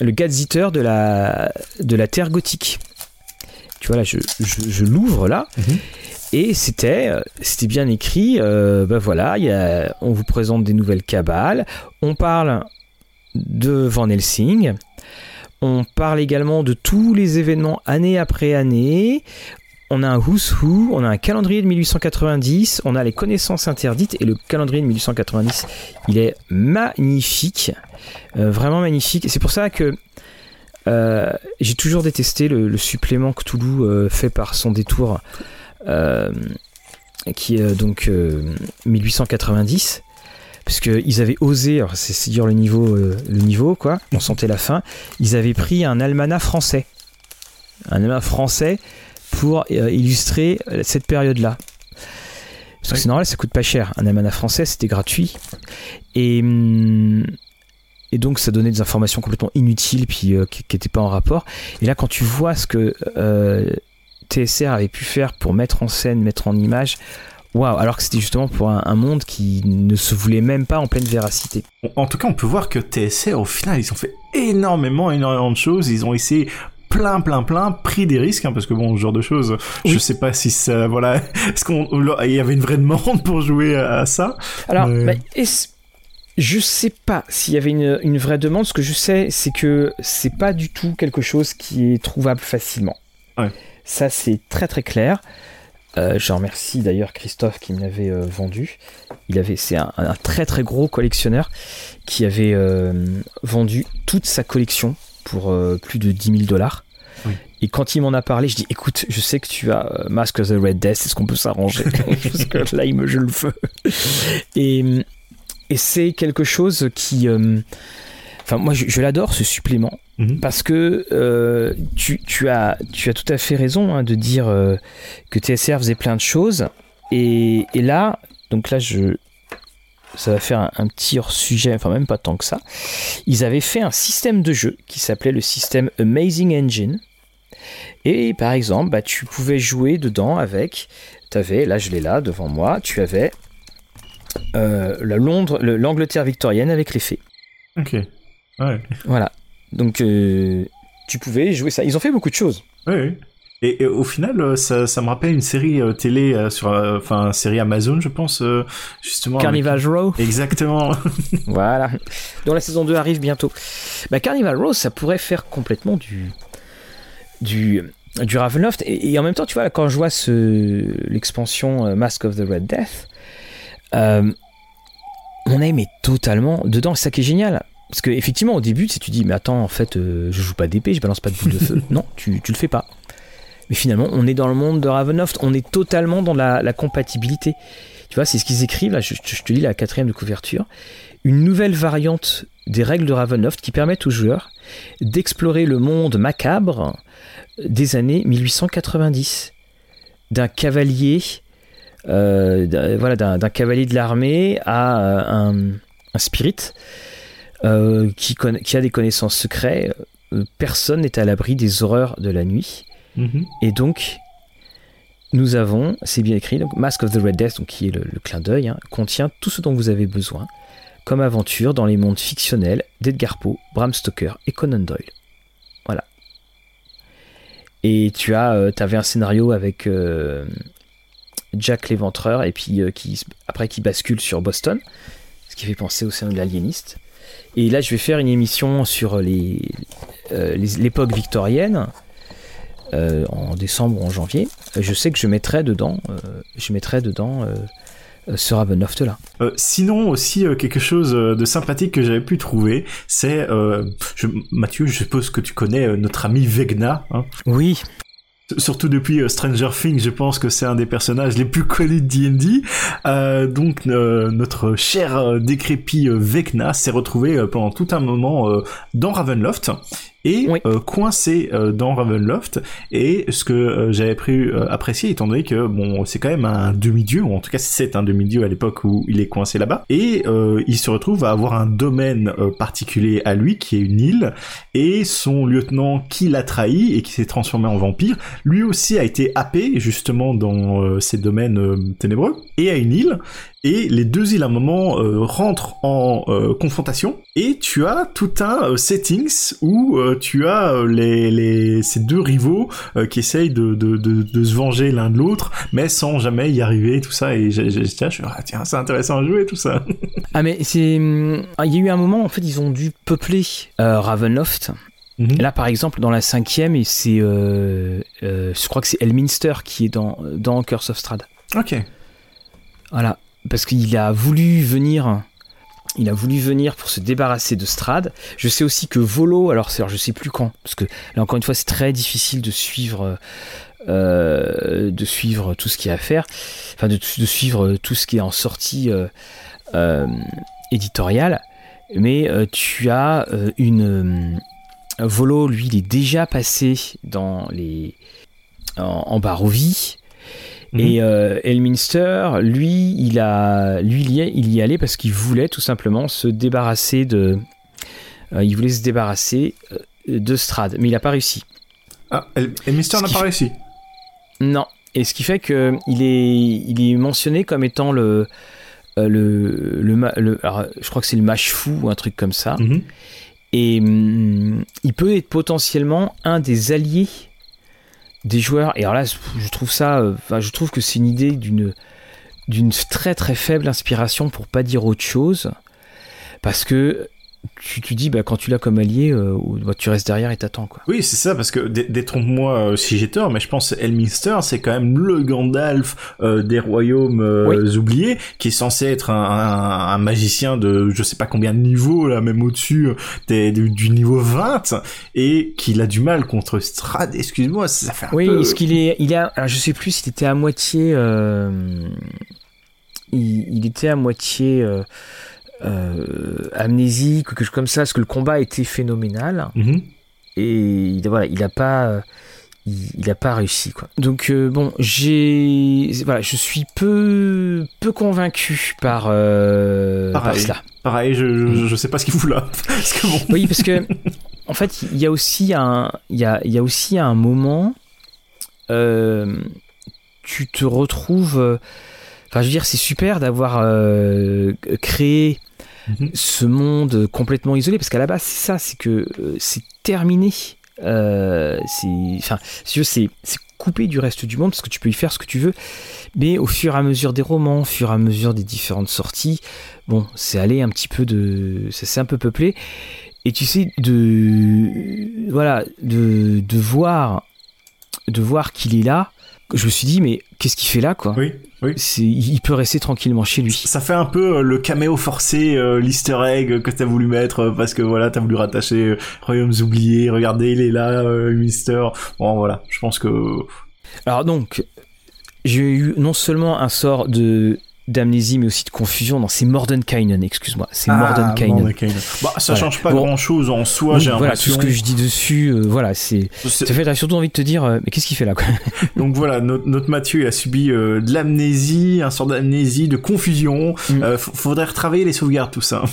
le Gadzitter de la, de la terre gothique. Tu vois là, je, je, l'ouvre là. Mhm. Et c'était, euh, c'était bien écrit. Euh, ben voilà, y a, on vous présente des nouvelles cabales. On parle de Van Helsing. On parle également de tous les événements année après année. On a un Who's Who, on a un calendrier de 1890, on a les connaissances interdites et le calendrier de 1890, il est magnifique, euh, vraiment magnifique. C'est pour ça que j'ai toujours détesté le, supplément Cthulhu fait par son détour euh, qui est donc 1890 euh, parce qu'ils avaient osé, c'est dire le niveau, euh, le niveau quoi, on sentait la fin, ils avaient pris un almanach français, un almanach français pour illustrer cette période-là. Parce que c'est normal, ça coûte pas cher. Un almanach français, c'était gratuit. Et, hum, et donc, ça donnait des informations complètement inutiles, puis qui n'étaient pas en rapport. Et là, quand tu vois ce que TSR avait pu faire pour mettre en scène, mettre en image. Waouh, alors que c'était justement pour un, monde qui ne se voulait même pas en pleine véracité. En tout cas, on peut voir que TSR, au final, ils ont fait énormément, énormément de choses. Ils ont essayé plein, plein, plein, pris des risques, hein, parce que bon, ce genre de choses, je sais pas si ça, voilà, est-ce qu'on, il y avait une vraie demande pour jouer à, ça? Alors, bah, je sais pas s'il y avait une, une, vraie demande. Ce que je sais, c'est que c'est pas du tout quelque chose qui est trouvable facilement. Ouais. Ça, c'est très très clair. Euh, je remercie d'ailleurs Christophe qui me l'avait euh, vendu. Il avait, c'est un, très très gros collectionneur qui avait euh, vendu toute sa collection pour plus de 10 000 dollars. Et quand il m'en a parlé, je dis écoute, je sais que tu as Mask of the Red Death, est-ce qu'on peut s'arranger? Parce que là, il me je le feu. Et, et c'est quelque chose qui. Enfin, moi, je l'adore ce supplément. Mhm. Parce que euh, tu, as, tu as tout à fait raison hein, de dire euh, que TSR faisait plein de choses. Et, là, donc là, je, ça va faire un, petit hors-sujet, enfin même pas tant que ça. Ils avaient fait un système de jeu qui s'appelait le système Amazing Engine. Et par exemple, bah, tu pouvais jouer dedans avec, tu avais, là je l'ai là devant moi, tu avais euh, la Londres, l'Angleterre victorienne avec les fées. Ok. Ouais. Voilà. Donc euh, tu pouvais jouer ça. Ils ont fait beaucoup de choses. Oui. Et, au final, euh, ça, ça, me rappelle une série télé sur, enfin, série Amazon, je pense, justement. Carnival Row. Exactement. voilà. Dont la saison 2 arrive bientôt. Bah, Carnival Row, ça pourrait faire complètement du, du, du Ravenloft. Et, en même temps, tu vois, quand je vois ce, l'expansion Mask of the Red Death, euh, on a aimé totalement dedans. C'est ça qui est génial. Parce que effectivement, au début, si tu dis, mais attends, en fait, euh, je joue pas d'épée, je balance pas de boule de feu. non, tu, tu le fais pas. Mais finalement, on est dans le monde de Ravenloft, on est totalement dans la, compatibilité. Tu vois, c'est ce qu'ils écrivent, là, je, te lis la quatrième de couverture. Une nouvelle variante des règles de Ravenloft qui permettent aux joueurs d'explorer le monde macabre des années 1890. D'un cavalier voilà, d'un cavalier de l'armée à euh, un, spirit euh, qui, qui, a des connaissances secrètes. personne n'est à l'abri des horreurs de la nuit. Mhm. Et donc, nous avons, c'est bien écrit, donc Mask of the Red Death, donc qui est le, clin d'œil, hein, contient tout ce dont vous avez besoin comme aventure dans les mondes fictionnels d'Edgar Poe, Bram Stoker et Conan Doyle. Voilà. Et tu as, avais un scénario avec Jack l'éventreur, et puis euh, qui, après qui bascule sur Boston, ce qui fait penser au sein de l'aliéniste. Et là, je vais faire une émission sur les, euh, l'époque victorienne. Euh, en décembre ou en janvier, je sais que je mettrai dedans, je mettrai dedans ce Ravenloft là. sinon aussi quelque chose de sympathique que j'avais pu trouver, c'est Mathieu, je suppose que tu connais notre ami Vegna. Hein oui. Surtout depuis euh, Stranger Things, je pense que c'est un des personnages les plus connus de D&D. Euh, donc euh, notre cher décrépit Vecna s'est retrouvé pendant tout un moment dans Ravenloft et euh, coincé euh, dans Ravenloft. Et ce que euh, j'avais pu apprécier, étant donné que bon, c'est quand même un demi-dieu, ou en tout cas c'est un demi-dieu à l'époque où il est coincé là-bas, et il se retrouve à avoir un domaine particulier à lui, qui est une île, et son lieutenant qui l'a trahi et qui s'est transformé en vampire, lui aussi a été happé justement dans ces domaines ténébreux, et à une île, et les deux îles à un moment rentrent en confrontation. Et tu as tout un settings où tu as les, ces deux rivaux qui essayent de, de, se venger l'un de l'autre mais sans jamais y arriver tout ça et j'ai, tiens, je ah, tiens c'est intéressant à jouer tout ça ah mais c'est hum, il y a eu un moment en fait ils ont dû peupler Ravenloft mhm. Là, par exemple, dans la cinquième, et c'est, je crois que c'est Elminster qui est dans, dans Curse of Strahd. Ok. Voilà parce qu'il a voulu venir. Il a voulu venir pour se débarrasser de Strad. Je sais aussi que Volo, alors, alors je sais plus quand, parce que là encore une fois c'est très difficile de suivre, euh, tout ce qu'il y a à faire, enfin de, suivre tout ce qui est en sortie euh, euh, éditoriale. Mais tu as une Volo, lui, il est déjà passé dans les en, en Barovie. Et mhm. euh, Elminster, lui, il a, lui, il y, il y allait parce qu'il voulait tout simplement se débarrasser de, euh, il voulait se débarrasser euh, de Strad, mais il n'a pas réussi. Ah, Elminster n'a pas réussi. Non. Et ce qui fait que il est, il est mentionné comme étant le, le, le, je crois que c'est le mage fou ou un truc comme ça. Mhm. Et hum, il peut être potentiellement un des alliés des joueurs. Et alors là, je trouve ça, euh, je trouve que c'est une idée d'une d'une très très faible inspiration pour pas dire autre chose, parce que tu, tu dis, bah, quand tu l'as comme allié, euh, bah, tu restes derrière et t'attends. Quoi. Oui, c'est ça, parce que détrompe-moi euh, si j'ai tort, mais je pense que Elminster, c'est quand même le Gandalf euh, des royaumes oubliés, qui est censé être un, un, magicien de je sais pas combien de niveaux, là, même au-dessus du, du, niveau 20, et qu'il a du mal contre Strad, excuse-moi, ça fait un oui, peu... est-ce qu'il est... Il a, alors, je sais plus s'il était à moitié... Il, il, était à moitié euh, amnésique ou quelque chose comme ça, parce que le combat était phénoménal. Mhm. Et voilà, il a pas. il, a pas réussi quoi. Donc euh, bon, j'ai voilà, je suis peu peu convaincu par, euh, par cela. Pareil, je, je, sais pas ce qu'il fout là. parce que bon. Oui, parce que en fait, il y a aussi un il y a, il y a aussi un moment euh, tu te retrouves enfin je veux dire c'est super d'avoir créé ce monde complètement isolé parce qu'à la base c'est ça c'est que c'est terminé euh, c'est, enfin, c'est coupé du reste du monde parce que tu peux y faire ce que tu veux. Mais au fur et à mesure des romans, au fur et à mesure des différentes sorties, bon, c'est allé un petit peu de, ça s'est un peu peuplé. Et tu sais de, voilà, de, de voir, de voir qu'il est là. Je me suis dit mais qu'est-ce qu'il fait là quoi Oui. Oui. Il peut rester tranquillement chez lui. Ça fait un peu euh, le caméo forcé, euh, l'easter egg que t'as voulu mettre euh, parce que voilà, t'as voulu rattacher Royaumes oubliés. Regardez, il est là, Mister. Bon, voilà. Je pense que. Alors donc, j'ai eu non seulement un sort de d'amnésie mais aussi de confusion. Dans c'est Mordenkainen excuse-moi. C'est ah, Mordenkainen bah, ça change pas grand chose en soi j'ai voilà tout ce que je dis dessus euh, voilà c'est ça fait surtout envie de te dire euh, mais qu'est-ce qu'il fait là quoi donc voilà notre, notre, Mathieu il a subi euh, de l'amnésie un sort d'amnésie de confusion. Mm. faudrait retravailler les sauvegardes tout ça.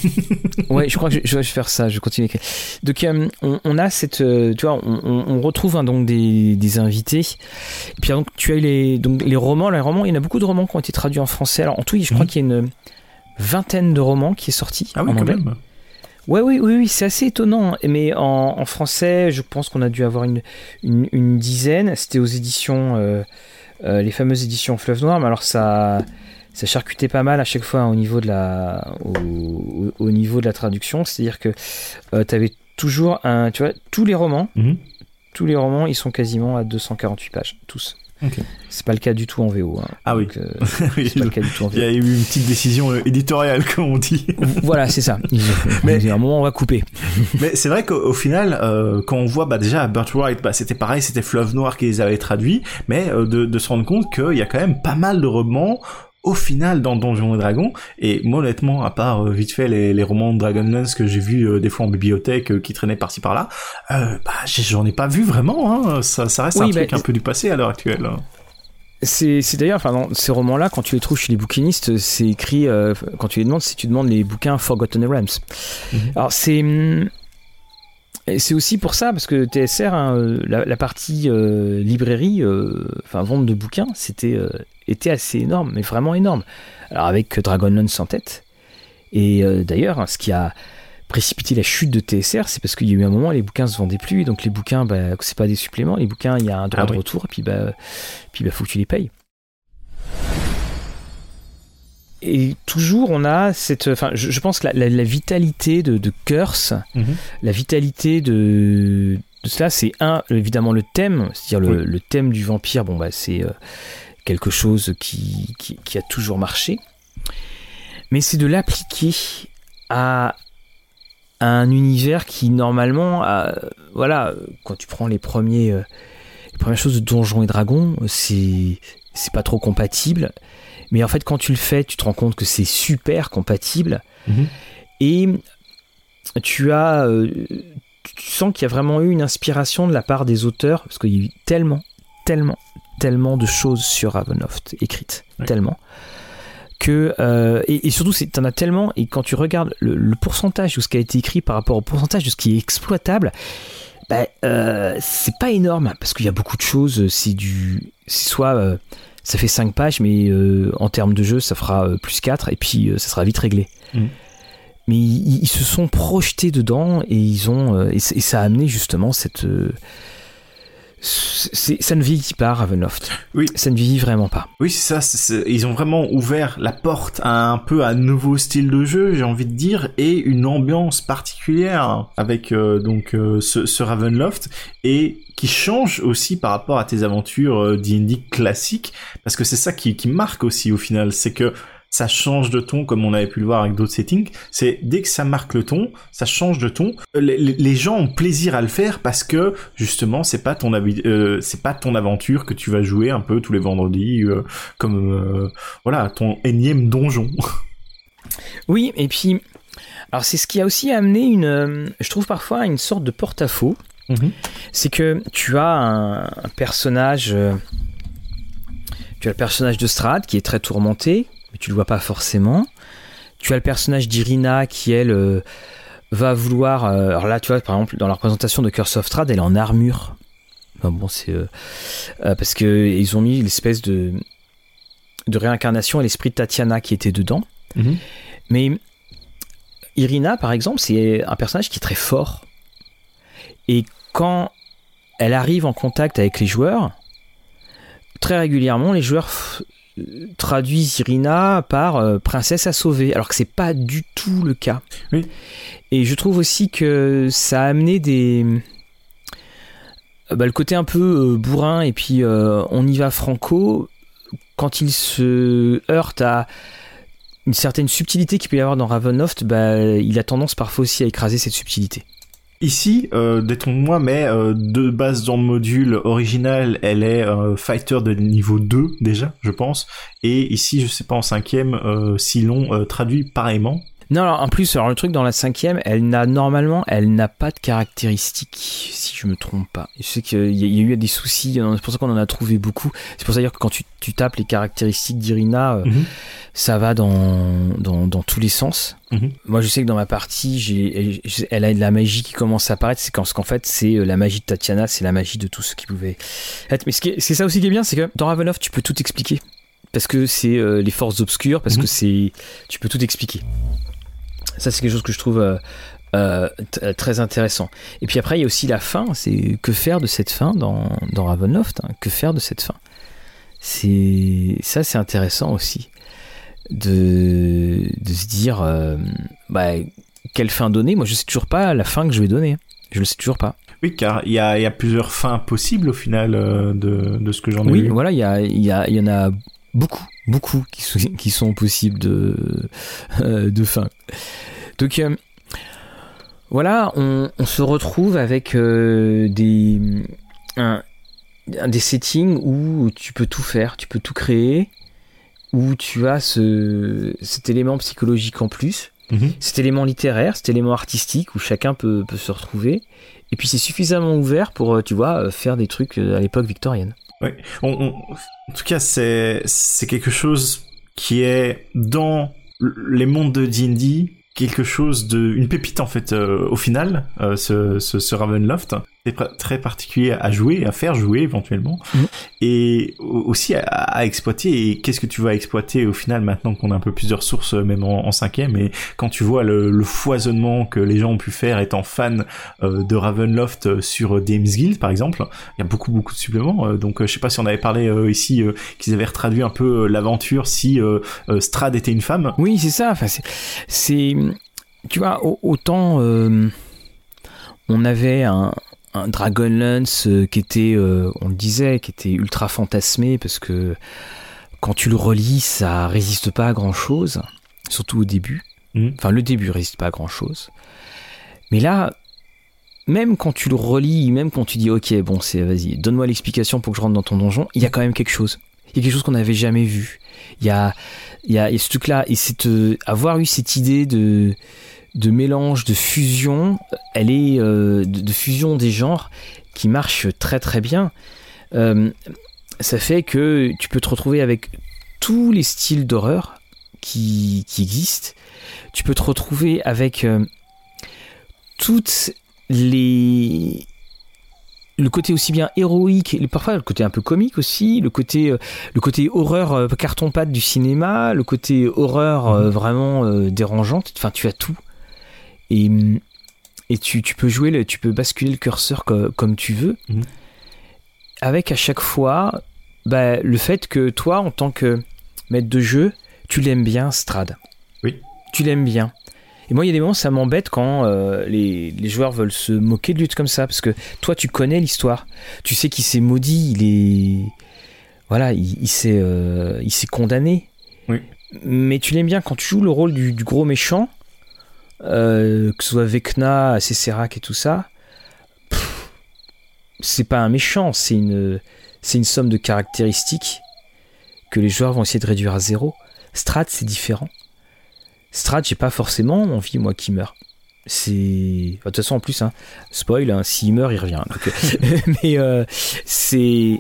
Ouais je crois que je, vais faire ça je continue donc on, a cette tu vois on, on retrouve hein, donc des, des, invités. Et puis donc tu as les donc les romans. Les romans il y en a beaucoup de romans qui ont été traduits en français. Alors en tout, je crois mhm. qu'il y a une vingtaine de romans qui est sorti ah oui, en anglais. Même. Ouais, oui, oui, oui c'est assez étonnant. Mais en, français, je pense qu'on a dû avoir une, une, dizaine. C'était aux éditions, euh, euh, les fameuses éditions Fleuve Noir. Mais alors, ça, ça charcutait pas mal à chaque fois au niveau de la, au, niveau de la traduction. C'est-à-dire que euh, tu avais toujours un. Tu vois, tous les romans, mhm. tous les romans, ils sont quasiment à 248 pages, tous. C'est pas le cas du tout en VO. Hein. Ah oui. Euh, c'est pas le cas du tout en VO. Il y a eu une petite décision euh, éditoriale, comme on dit. voilà, c'est ça. mais à un moment, on va couper. mais c'est vrai qu'au final, euh, quand on voit bah, déjà Birthright, bah, c'était pareil, c'était Fleuve Noir qui les avait traduits, mais de, de se rendre compte qu'il y a quand même pas mal de romans au final dans Donjons et Dragons et moi honnêtement à part euh, vite fait les, les romans de Dragonlance que j'ai vu euh, des fois en bibliothèque euh, qui traînaient par-ci par-là bah j'en ai pas vu vraiment hein. ça, ça reste un truc bah, un peu du passé à l'heure actuelle c'est, d'ailleurs, enfin, dans ces romans-là, quand tu les trouves chez les bouquinistes, c'est écrit, quand tu les demandes, si tu demandes les bouquins Forgotten Realms. Mhm. Alors, c'est, hum, c'est aussi pour ça, parce que TSR, hein, euh, la, partie euh, librairie, euh, enfin vente de bouquins, c'était était assez énorme, mais vraiment énorme. Alors avec Dragonlance en tête. Et d'ailleurs, hein, ce qui a précipité la chute de TSR, c'est parce qu'il y a eu un moment, les bouquins se vendaient plus, donc les bouquins, bah, c'est pas des suppléments, les bouquins, il y a un droit ah de retour, et puis bah, puis bah, faut que tu les payes et toujours on a cette enfin je, pense que la, vitalité de, Curse mhm. la vitalité de, de cela c'est un évidemment le thème. C'est-à-dire le, thème du vampire bon bah c'est euh, quelque chose qui, qui, a toujours marché. Mais c'est de l'appliquer à, un univers qui normalement voilà quand tu prends les premiers euh, les premières choses de Donjons et Dragons c'est c'est pas trop compatible mais en fait, quand tu le fais, tu te rends compte que c'est super compatible. Mhm. Et tu as. Euh, tu sens qu'il y a vraiment eu une inspiration de la part des auteurs, parce qu'il y a eu tellement, tellement, tellement de choses sur Ravenloft écrites. Tellement. Que, euh, et, surtout, tu en as tellement, et quand tu regardes le, pourcentage de ce qui a été écrit par rapport au pourcentage de ce qui est exploitable, bah, euh, c'est pas énorme, parce qu'il y a beaucoup de choses, c'est du. soit ça fait 5 pages, mais euh, en termes de jeu, ça fera euh, plus 4, et puis euh, ça sera vite réglé. Mm. Mais ils, se sont projetés dedans, et ils ont et, ça a amené justement cette ça ne vieillit pas Ravenloft. Oui. Ça ne vieillit vraiment pas. Oui, c'est ça. ils ont vraiment ouvert la porte à un peu un nouveau style de jeu, j'ai envie de dire, et une ambiance particulière avec donc ce, ce, Ravenloft. Et qui change aussi par rapport à tes aventures D&D euh, classiques, parce que c'est ça qui, qui marque aussi au final, c'est que ça change de ton comme on avait pu le voir avec d'autres settings. C'est dès que ça marque le ton, ça change de ton. Euh, les, les gens ont plaisir à le faire parce que justement c'est pas ton euh, c'est pas ton aventure que tu vas jouer un peu tous les vendredis euh, comme voilà ton énième donjon. Oui et puis alors c'est ce qui a aussi amené une je trouve parfois une sorte de porte-à-faux Mhm. c'est que tu as un, un personnage. euh, tu as le personnage de Strad qui est très tourmenté, tu le vois pas forcément. Tu as le personnage d'Irina qui, elle, euh, va vouloir. euh, alors là, tu vois, par exemple, dans la représentation de Curse of Strad, elle est en armure. Enfin, bon, c'est. euh, parce que ils ont mis l'espèce de. de réincarnation et l'esprit de Tatiana qui était dedans. Mhm. Mais Irina, par exemple, c'est un personnage qui est très fort. Et quand elle arrive en contact avec les joueurs, très régulièrement, les joueurs traduisent Irina par euh, princesse à sauver, alors que c'est pas du tout le cas. Oui. Et je trouve aussi que ça a amené des. euh, bah, le côté un peu euh, bourrin et puis euh, on y va franco quand il se heurte à une certaine subtilité qu'il peut y avoir dans Ravenloft, bah, il a tendance parfois aussi à écraser cette subtilité. Ici, euh, détrompe-moi, mais euh, de base dans le module original, elle est euh, fighter de niveau 2 déjà, je pense. Et ici, je sais pas en cinquième, euh, Silon euh, traduit pareillement. Non, alors, en plus, alors le truc dans la cinquième, elle n'a normalement, elle n'a pas de caractéristiques, si je me trompe pas. Je sais qu'il y, a- il y a eu des soucis, c'est pour ça qu'on en a trouvé beaucoup. C'est pour ça dire que quand tu, tu tapes les caractéristiques d'Irina, euh, Mhm. ça va dans, dans, dans tous les sens. Mhm. Moi, je sais que dans ma partie, elle- a de la magie qui commence à apparaître. C'est qu'en fait, c'est euh, la magie de Tatiana, c'est la magie de tout ce qui pouvait être. Mais ce qui est- c'est ça aussi qui est bien, c'est que dans Ravenloft, tu peux tout expliquer. Parce que c'est euh, les forces obscures, parce Mhm. que c'est. Tu peux tout expliquer. Ça, c'est quelque chose que je trouve euh, euh, t- très intéressant. Et puis après, il y a aussi la fin. C'est que faire de cette fin dans, dans Ravenloft hein, Que faire de cette fin? C'est ça, c'est intéressant aussi de, de se dire euh, bah, quelle fin donner? Moi, je sais toujours pas la fin que je vais donner. Je le sais toujours pas. Oui, car il y a, il y a plusieurs fins possibles au final euh, de, de ce que j'en ai Oui, vu. voilà, il y, a, il y, a, il y en a beaucoup, beaucoup qui sont, qui sont possibles de, euh, de fins. Donc euh, voilà, on, on se retrouve avec euh, des, un- un- des settings où tu peux tout faire, tu peux tout créer, où tu as ce, cet élément psychologique en plus, Mhm. cet élément littéraire, cet élément artistique où chacun peut, peut se retrouver. Et puis c'est suffisamment ouvert pour, tu vois, faire des trucs à l'époque victorienne. Ouais. On- on- en tout cas, c'est c'est quelque chose qui est dans les mondes de D&D quelque chose de une pépite en fait euh, au final euh, ce, ce, ce Ravenloft très particulier à jouer à faire jouer éventuellement Mhm. et au- aussi à, à exploiter et qu'est-ce que tu vas exploiter au final maintenant qu'on a un peu plusieurs sources euh, même en, en cinquième? Et quand tu vois le, le foisonnement que les gens ont pu faire étant fans euh, de Ravenloft euh, sur euh, DM's Guild par exemple il y a beaucoup beaucoup de suppléments euh, donc euh, je sais pas si on avait parlé ici qu'ils avaient retraduit un peu l'aventure si Strad était une femme Oui, c'est ça. Enfin, c'est, tu vois, au- autant on avait un, un Dragonlance euh, qui était, euh, on le disait, qui était ultra fantasmé parce que quand tu le relis, ça résiste pas à grand chose, surtout au début. Mhm. Enfin, le début résiste pas à grand chose. Mais là, même quand tu le relis, même quand tu dis ok, bon, c'est vas-y, donne-moi l'explication pour que je rentre dans ton donjon, il y a quand même quelque chose. Il y a quelque chose qu'on n'avait jamais vu. Il y a, il y a, il y a ce truc-là, et c'est euh, avoir eu cette idée de, de mélange, de fusion, elle est euh, de, fusion des genres qui marche très très bien. Euh, ça fait que tu peux te retrouver avec tous les styles d'horreur qui, existent. Tu peux te retrouver avec euh, toutes les le côté aussi bien héroïque, parfois le côté un peu comique aussi, le côté euh, horreur carton pâte du cinéma, le côté horreur vraiment dérangeante. Enfin, tu as tout. Et hum, et tu, tu peux jouer, le, tu peux basculer le curseur co- comme tu veux, Mhm. avec à chaque fois bah, le fait que toi, en tant que maître de jeu, tu l'aimes bien, Strad. Oui. Tu l'aimes bien. Et moi, il y a des moments, ça m'embête quand euh, les, les joueurs veulent se moquer de lui comme ça, parce que toi, tu connais l'histoire. Tu sais qu'il s'est maudit, il est. Voilà, il, il s'est euh, condamné. Oui. Mais tu l'aimes bien quand tu joues le rôle du, du gros méchant, euh, que ce soit Vecna, Cécérac et tout ça. C'est pas un méchant, c'est une, somme de caractéristiques que les joueurs vont essayer de réduire à zéro. Strat, c'est différent. Strat, j'ai pas forcément envie, moi, qu'il meure. C'est de toute façon en plus, hein, spoil, hein, s'il meurt, il revient. mais c'est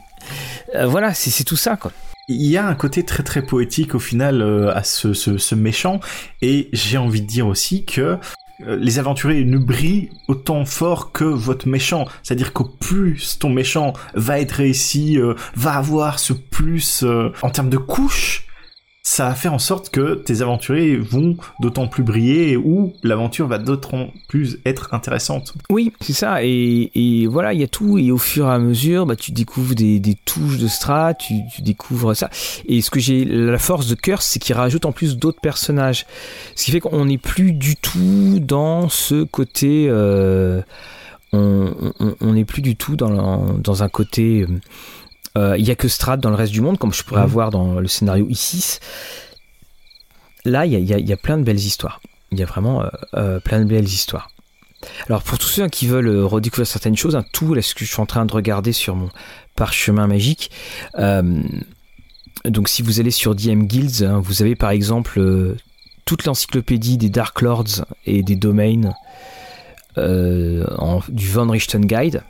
voilà, c'est tout ça quoi. Il y a un côté très très poétique au final à ce, ce, ce méchant et j'ai envie de dire aussi que euh, les aventuriers ne brillent autant fort que votre méchant. C'est-à-dire qu'au plus ton méchant va être réussi, euh, va avoir ce plus euh, en termes de couches, ça va faire en sorte que tes aventuriers vont d'autant plus briller ou l'aventure va d'autant plus être intéressante. Oui, c'est ça. Et, voilà, il y a tout. Et au fur et à mesure, bah, tu découvres des, touches de strat, tu, découvres ça. Et ce que j'ai, la force de Curse, c'est qu'il rajoute en plus d'autres personnages. Ce qui fait qu'on n'est plus du tout dans ce côté. Euh, on n'est plus du tout dans, dans un côté. Euh, euh, il n'y a que Strad dans le reste du monde, comme je pourrais mhm. avoir dans le scénario Isis. Là, il y, a, plein de belles histoires. Il y a vraiment euh, euh, plein de belles histoires. Alors pour tous ceux qui veulent redécouvrir certaines choses, hein, tout là, ce que je suis en train de regarder sur mon parchemin magique. donc si vous allez sur DM Guilds, hein, vous avez par exemple toute l'encyclopédie des Dark Lords et des domaines du Von Richten Guide.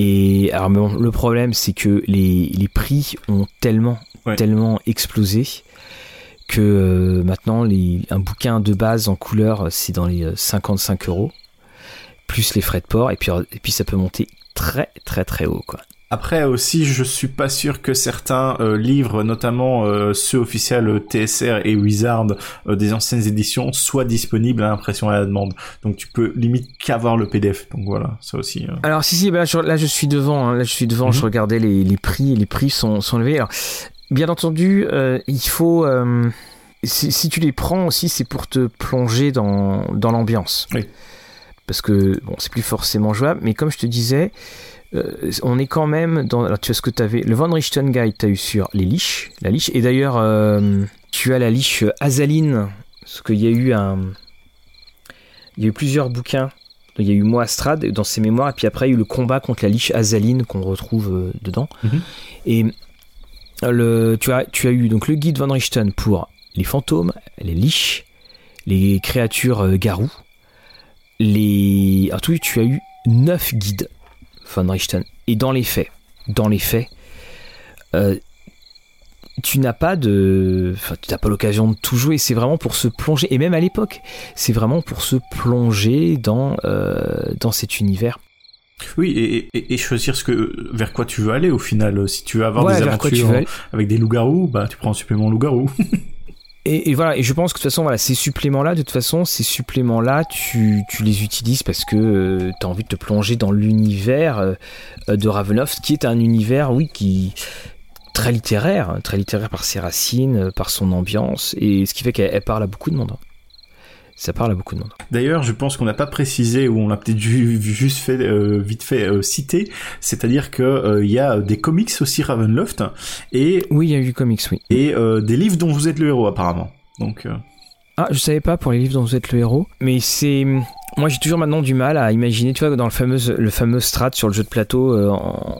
Et alors, le problème, c'est que les, les, prix ont tellement, tellement explosé que euh, maintenant, les, un bouquin de base en couleur, c'est dans les 55 euh, euros, plus les frais de port, et puis, et puis ça peut monter très, très, très haut, quoi. Après aussi, je suis pas sûr que certains euh, livres, notamment euh, ceux officiels TSR et Wizard euh, des anciennes éditions, soient disponibles à l'impression à la demande. Donc tu peux limite qu'avoir le PDF. Donc voilà, ça aussi. Alors si si, bah, là, je, suis devant. Hein. là je suis devant. Je mhm. regardais les, les, prix. Les prix sont sont élevés. Alors, bien entendu, il faut. Si, si, tu les prends aussi, c'est pour te plonger dans dans l'ambiance. Oui. Parce que bon, c'est plus forcément jouable. Mais comme je te disais. Euh, on est quand même dans. Alors, tu as ce que tu avais. Le Von Richten Guide, tu as eu sur les liches. La liche. Et d'ailleurs, euh, tu as la liche Azaline. Parce qu'il y a eu un. Il y a eu plusieurs bouquins. Il y a eu Moastrad dans ses mémoires. Et puis après, il y a eu le combat contre la liche Azaline qu'on retrouve euh, dedans. Mhm. Et le, tu, as, tu as eu donc le guide Von Richten pour les fantômes, les liches, les créatures garous. Les... Alors, tu as eu 9 guides von Richten. Et dans les faits, dans les faits, euh, tu n'as pas de, enfin, tu n'as pas l'occasion de tout jouer. C'est vraiment pour se plonger. Et même à l'époque, c'est vraiment pour se plonger dans euh, dans cet univers. Oui, et, choisir ce que vers quoi tu veux aller au final. Si tu veux avoir des aventures avec des loups-garous, bah tu prends un supplément loup-garou. Et, voilà, et je pense que de toute façon, voilà, ces suppléments-là, de toute façon, ces suppléments-là, tu, tu, les utilises parce que euh, tu as envie de te plonger dans l'univers euh, de Ravenloft, qui est un univers, oui, qui très littéraire, hein, très littéraire par ses racines, euh, par son ambiance, et ce qui fait qu'elle parle à beaucoup de monde. Ça parle à beaucoup de monde. D'ailleurs, je pense qu'on n'a pas précisé ou on l'a peut-être juste fait euh, vite fait euh, citer, c'est-à-dire que euh, il y a des comics aussi Ravenloft et oui, il y a eu comics, oui, et des livres dont vous êtes le héros apparemment. Donc ah, je savais pas pour les livres dont vous êtes le héros, mais c'est moi, j'ai toujours maintenant du mal à imaginer, tu vois, dans le fameux, le fameux Strad sur le jeu de plateau euh,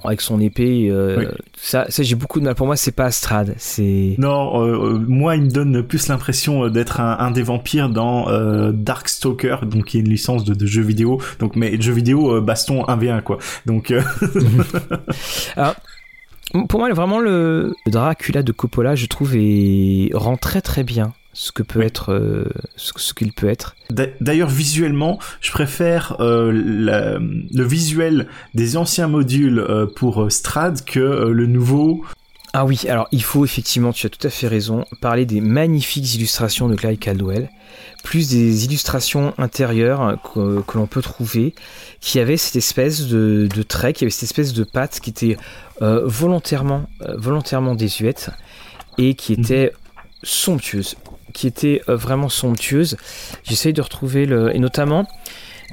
avec son épée. Euh, ça, ça j'ai beaucoup de mal. Pour moi, c'est pas Strad. C'est non. Euh, moi, il me donne plus l'impression d'être un, des vampires dans Darkstalker, donc qui est une licence de, de jeux vidéo. Donc, mais jeux vidéo baston 1v1 quoi. Donc. Alors, pour moi, vraiment le Dracula de Coppola, je trouve, est... rend très très bien ce que peut être euh, ce, qu'il peut être. D'ailleurs visuellement, je préfère euh, le visuel des anciens modules euh, pour Strad que le nouveau. Ah oui, alors il faut effectivement, tu as tout à fait raison, parler des magnifiques illustrations de Clyde Caldwell, plus des illustrations intérieures que, l'on peut trouver, qui avaient cette espèce de, trait, qui avait cette espèce de patte qui était volontairement, volontairement désuète et qui mhm. était somptueuse qui était euh, vraiment somptueuse. J'essaye de retrouver le. Et notamment.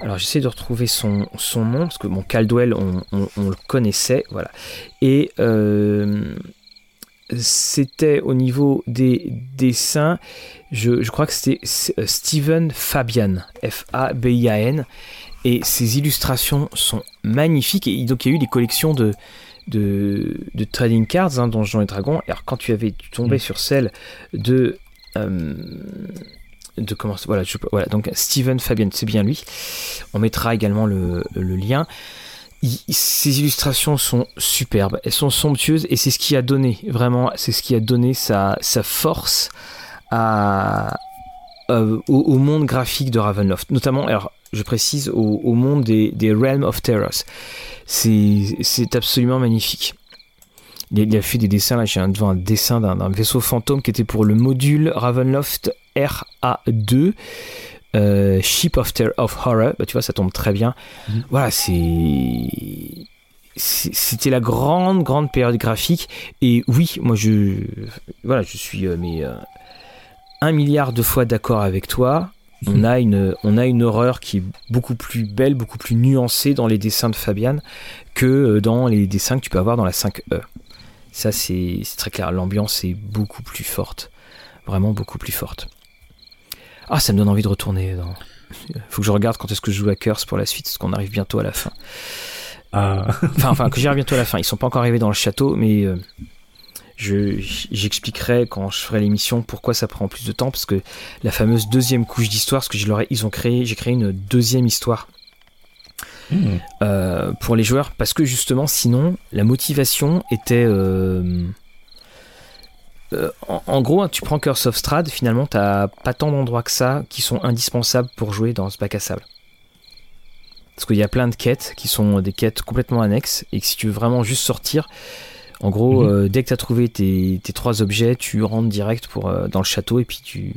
Alors j'essaie de retrouver son, son, nom, parce que mon Caldwell, on, le connaissait, voilà. Et euh, c'était au niveau des dessins, je, je crois que c'était euh, Steven Fabian, F-A-B-I-A-N, et ses illustrations sont magnifiques, et donc il y a eu des collections de, de, de trading cards, hein, Donjons et Dragons, alors quand tu avais, tombais mm. sur celle de de comment. Voilà, voilà donc Steven Fabian, c'est bien lui. On mettra également le, lien. ces illustrations sont superbes, elles sont somptueuses et c'est ce qui a donné vraiment, c'est ce qui a donné sa, sa force euh, au, monde graphique de Ravenloft, notamment, alors je précise, au, monde des, des Realm of Terrors. C'est absolument magnifique. Il, a fait des dessins, là j'ai devant un dessin d'un vaisseau fantôme qui était pour le module Ravenloft RA2. Euh, Ship of, of Horror, bah, tu vois, ça tombe très bien. Mhm. Voilà, c'est. C'était la grande, grande période graphique. Et oui, moi, je. Voilà, je suis. Euh, mais, euh, un milliard de fois d'accord avec toi. On a, une, on a une horreur qui est beaucoup plus belle, beaucoup plus nuancée dans les dessins de Fabian que dans les dessins que tu peux avoir dans la 5E. Ça, c'est très clair. L'ambiance est beaucoup plus forte. Vraiment beaucoup plus forte. Ah, ça me donne envie de retourner. Dans... Faut que je regarde quand est-ce que je joue à Curse pour la suite, parce qu'on arrive bientôt à la fin. Ah. enfin, enfin, que j'arrive bientôt à la fin. Ils sont pas encore arrivés dans le château, mais euh, j'expliquerai quand je ferai l'émission pourquoi ça prend plus de temps, parce que la fameuse deuxième couche d'histoire, parce que je leur ils ont créé, j'ai créé une deuxième histoire Euh, pour les joueurs parce que justement sinon la motivation était euh, euh, en, gros hein, tu prends Curse of Strad finalement t'as pas tant d'endroits que ça qui sont indispensables pour jouer dans ce bac à sable parce qu'il y a plein de quêtes qui sont des quêtes complètement annexes et que si tu veux vraiment juste sortir en gros, hmm. dès que tu as trouvé tes, tes, trois objets, tu rentres direct pour, dans le château et puis tu,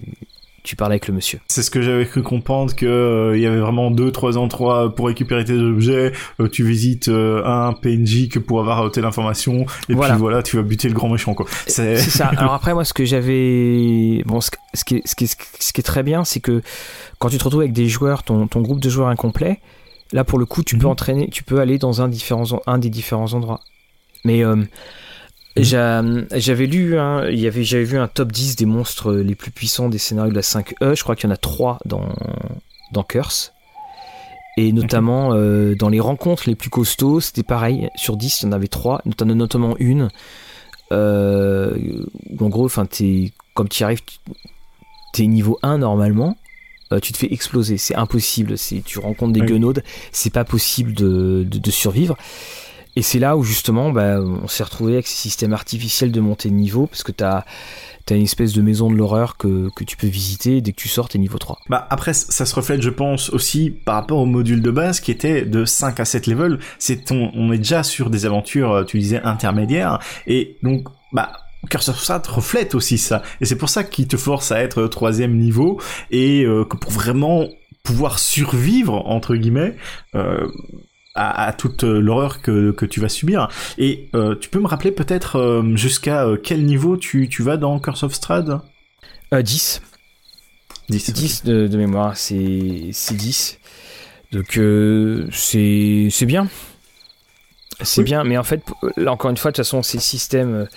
tu parles avec le monsieur. C'est ce que j'avais cru comprendre que euh, il y avait vraiment deux trois endroits pour récupérer tes objets. Euh, tu visites euh, un PNJ que pour avoir telle information et puis voilà, tu vas buter le grand méchant quoi. C'est ça. Alors après moi ce que j'avais bon ce, qui est, ce, qui est, ce qui est très bien c'est que quand tu te retrouves avec des joueurs ton, ton groupe de joueurs incomplet, là pour le coup tu peux mhm. entraîner, tu peux aller dans un des différents endroits. Mais. J'avais lu, il y avait, j'avais vu un top 10 des monstres les plus puissants des scénarios de la 5E. Je crois qu'il y en a 3 dans, dans Curse. Et notamment euh, dans les rencontres les plus costauds, c'était pareil. Sur 10, il y en avait 3, notamment une. Euh, en gros, es, comme tu arrives, tu es niveau 1 normalement. Euh, tu te fais exploser, c'est impossible. Tu rencontres des oui. c'est pas possible de, de survivre. Et c'est là où justement bah, on s'est retrouvé avec ces systèmes artificiels de montée de niveau, parce que tu as, une espèce de maison de l'horreur que, tu peux visiter dès que tu sors, t'es niveau 3. Bah après, ça se reflète, je pense, aussi par rapport au module de base qui était de 5 à 7 levels. C'est on, est déjà sur des aventures, euh, tu disais, intermédiaires. Et donc, bah, Curse of Strahd reflète aussi ça. Et c'est pour ça qu'il te force à être troisième niveau et euh, que pour vraiment pouvoir survivre entre guillemets euh, à, toute euh, l'horreur que, que, tu vas subir. Et euh, tu peux me rappeler peut-être euh, jusqu'à quel niveau tu, tu vas dans Curse of Strahd? 10. 10, 10 de, mémoire, c'est 10. Donc c'est bien. C'est bien, mais en fait, là encore une fois, de toute façon, c'est le système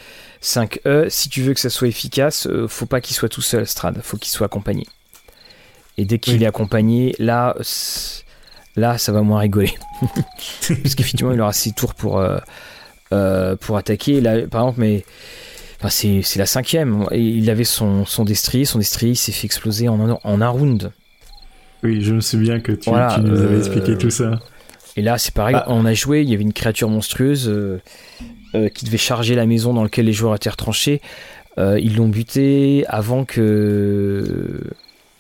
5E. Si tu veux que ça soit efficace, faut pas qu'il soit tout seul, Strad. Faut qu'il soit accompagné. Et dès qu'il est accompagné, là, Là, ça va moins rigoler. Parce qu'effectivement, il aura ses tours pour, euh, euh, pour attaquer. Là, par exemple, mais. Enfin, c'est la cinquième. Il avait son, son destrier. Son destrier s'est fait exploser en un, en un round. Oui, je me souviens que tu, tu nous avais expliqué tout ça. Et là, c'est pareil. Ah. On a joué. Il y avait une créature monstrueuse euh, qui devait charger la maison dans laquelle les joueurs étaient retranchés. ils l'ont buté avant que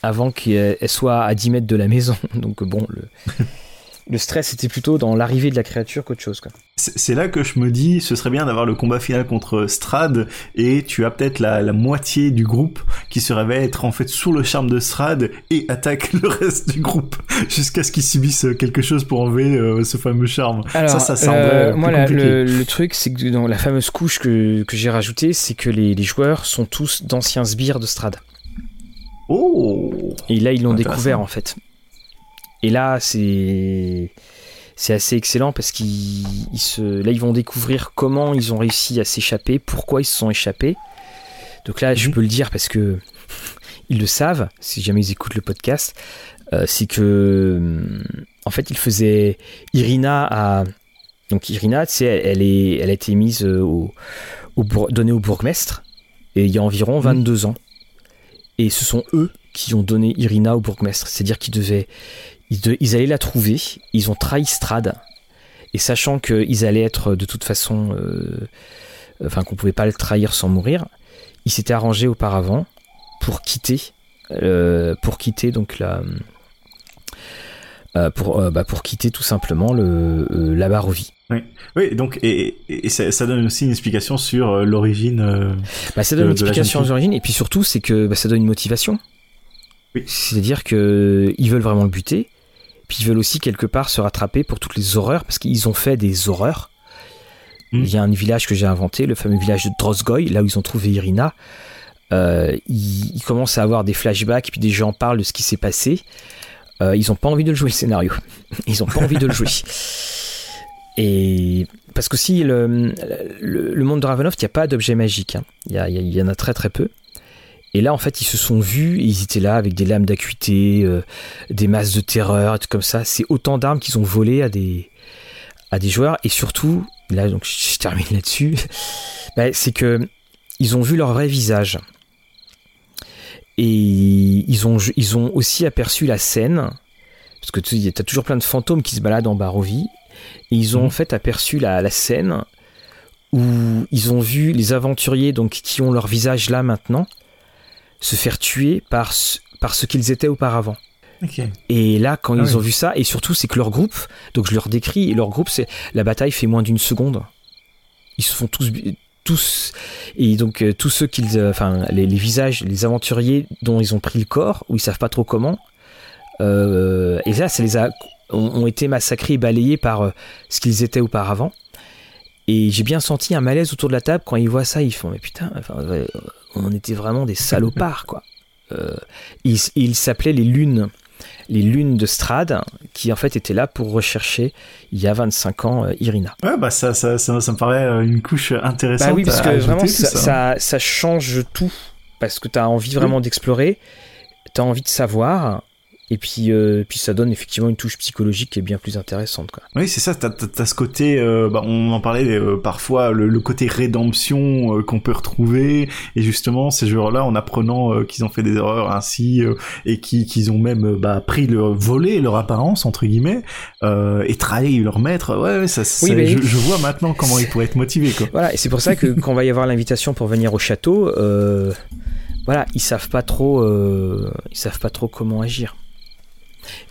avant qu'elle soit à 10 mètres de la maison. Donc bon, le, le stress était plutôt dans l'arrivée de la créature qu'autre chose. C'est là que je me dis, ce serait bien d'avoir le combat final contre Strad, et tu as peut-être la, moitié du groupe qui se révèle être en fait sous le charme de Strad et attaque le reste du groupe jusqu'à ce qu'ils subissent quelque chose pour enlever euh, ce fameux charme. ça, ça semblerait. Euh, moi, le, truc, c'est que dans la fameuse couche que, j'ai rajoutée, c'est que les, les joueurs sont tous d'anciens sbires de Strad. Oh Et là, ils l'ont découvert en fait. Et là, c'est c'est assez excellent parce qu'ils se là ils vont découvrir comment ils ont réussi à s'échapper, pourquoi ils se sont échappés. Donc là, je mhm. peux le dire parce que ils le savent, si jamais ils écoutent le podcast, euh, c'est que en fait, ils faisaient Irina à donc Irina, tu sais, elle, est elle a été mise au, au donnée au bourgmestre et il y a environ 22 mhm. ans. Et ce sont eux qui ont donné Irina au bourgmestre. C'est-à-dire qu'ils devaient, ils, allaient la trouver. Ils ont trahi Strad. Et sachant qu'ils allaient être de toute façon, euh, enfin qu'on pouvait pas le trahir sans mourir, ils s'étaient arrangés auparavant pour quitter, euh, pour quitter donc la, pour, bah, pour quitter tout simplement le, la Barovie. Oui, oui donc, et, ça, donne aussi une explication sur l'origine. bah, ça donne une explication sur l'origine, et puis surtout, c'est que bah, ça donne une motivation. C'est-à-dire qu'ils veulent vraiment le buter, puis ils veulent aussi quelque part se rattraper pour toutes les horreurs, parce qu'ils ont fait des horreurs. Hmm. Il y a un village que j'ai inventé, le fameux village de Drosgoy, là où ils ont trouvé Irina. Euh, ils, commencent à avoir des flashbacks, puis des gens parlent de ce qui s'est passé. Euh, ils n'ont pas envie de le jouer le scénario. Ils n'ont pas envie de le jouer. Et parce que si le, le, monde de Ravenloft, il n'y a pas d'objet magique. Hein. Il, y y, en a très très peu. Et là, en fait, ils se sont vus, ils étaient là avec des lames d'acuité, euh, des masses de terreur, tout comme ça. C'est autant d'armes qu'ils ont volées à des, à des joueurs. Et surtout, là, donc je termine là-dessus, bah, c'est que ils ont vu leur vrai visage. Et ils ont, ils ont aussi aperçu la scène, parce que tu as toujours plein de fantômes qui se baladent en Barovie, ils ont mmh. en fait aperçu la, la scène où ils ont vu les aventuriers donc qui ont leur visage là maintenant se faire tuer par, par ce qu'ils étaient auparavant. Et là, quand ah ils ont vu ça, et surtout, c'est que leur groupe, donc je leur décris, et leur groupe, c'est la bataille fait moins d'une seconde. Ils se font tous, tous, et donc euh, tous ceux qu'ils, euh, enfin les, visages, les aventuriers dont ils ont pris le corps, où ils savent pas trop comment, euh, et là, ça les a, ont, été massacrés et balayés par ce qu'ils étaient auparavant. Et j'ai bien senti un malaise autour de la table quand ils voient ça, ils font mais putain, enfin, on était vraiment des salopards, quoi. Euh, ils s'appelaient les lunes, les lunes de Strad, qui en fait étaient là pour rechercher il y a 25 ans euh, Irina. Ouais, bah ça, ça, ça, me paraît euh, une couche intéressante. Bah oui, parce que vraiment ça, ça, change tout, parce que tu as envie vraiment d'explorer, tu as envie de savoir, et puis, euh, puis ça donne effectivement une touche psychologique qui est bien plus intéressante. Quoi. Oui, c'est ça, t'as as, ce côté, euh, bah, on en parlait euh, parfois, le, côté rédemption qu'on peut retrouver, et justement ces joueurs-là, en apprenant qu'ils ont fait des erreurs ainsi, et qu'ils ont même bah, pris leur volé leur apparence, entre guillemets, et trahi leur maître, ouais, ça, oui, je, je, vois maintenant comment ils pourraient être motivés. Quoi. Voilà, et c'est pour ça que quand va y avoir l'invitation pour venir au château, voilà, ils savent pas trop, ils savent pas trop comment agir.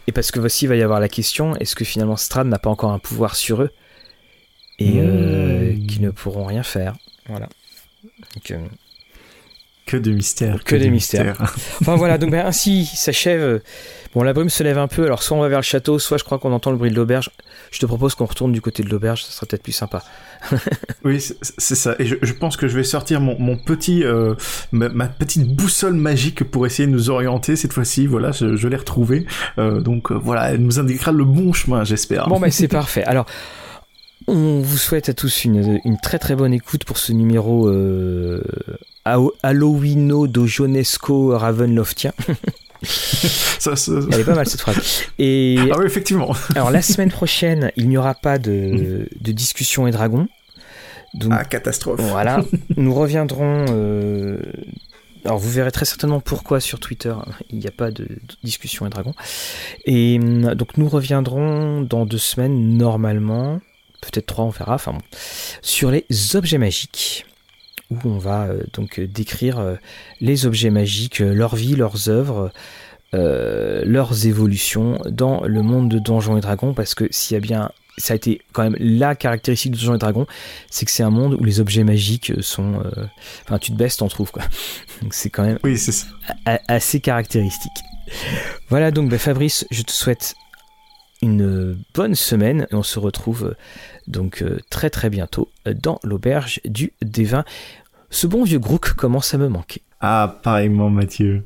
Et parce que aussi il va y avoir la question est-ce que finalement Strad n'a pas encore un pouvoir sur eux et euh, hmm. qu'ils ne pourront rien faire Voilà. Euh, que de mystères. Que, des mystères. enfin voilà, donc ben, ainsi s'achève. Bon, la brume se lève un peu, alors soit on va vers le château, soit je crois qu'on entend le bruit de l'auberge. Je te propose qu'on retourne du côté de l'auberge, ça sera peut-être plus sympa. oui, c'est ça. Et je, pense que je vais sortir mon, petit, euh, ma, petite boussole magique pour essayer de nous orienter cette fois-ci. Voilà, je, l'ai retrouvée. Euh, donc euh, voilà, elle nous indiquera le bon chemin, j'espère. Bon, ben c'est parfait. Alors. On vous souhaite à tous une, très très bonne écoute pour ce numéro euh, Halloweeno do Jonesco Ravenloftien. ça, Elle est pas mal cette phrase. Et ah oui, effectivement. alors la semaine prochaine, il n'y aura pas de, de discussion et dragon. Donc, ah, catastrophe. Voilà. Nous reviendrons. Euh, alors vous verrez très certainement pourquoi sur Twitter il n'y a pas de, discussion et dragon. Et hum, donc nous reviendrons dans deux semaines normalement, peut-être trois on verra, enfin bon, sur les objets magiques où on va euh, donc décrire euh, les objets magiques, euh, leur vie, leurs œuvres, leurs évolutions dans le monde de Donjons et Dragons, parce que s'il y a bien ça a été quand même la caractéristique de Donjons et Dragons, c'est que c'est un monde où les objets magiques sont. Enfin, tu te baisses, t'en trouves quoi. Donc c'est quand même oui, assez caractéristique. Voilà donc, bah, Fabrice, je te souhaite une bonne semaine et on se retrouve donc très très bientôt dans l'auberge du Dévin. Ce bon vieux Grook commence à me manquer. Ah, pareillement, Mathieu.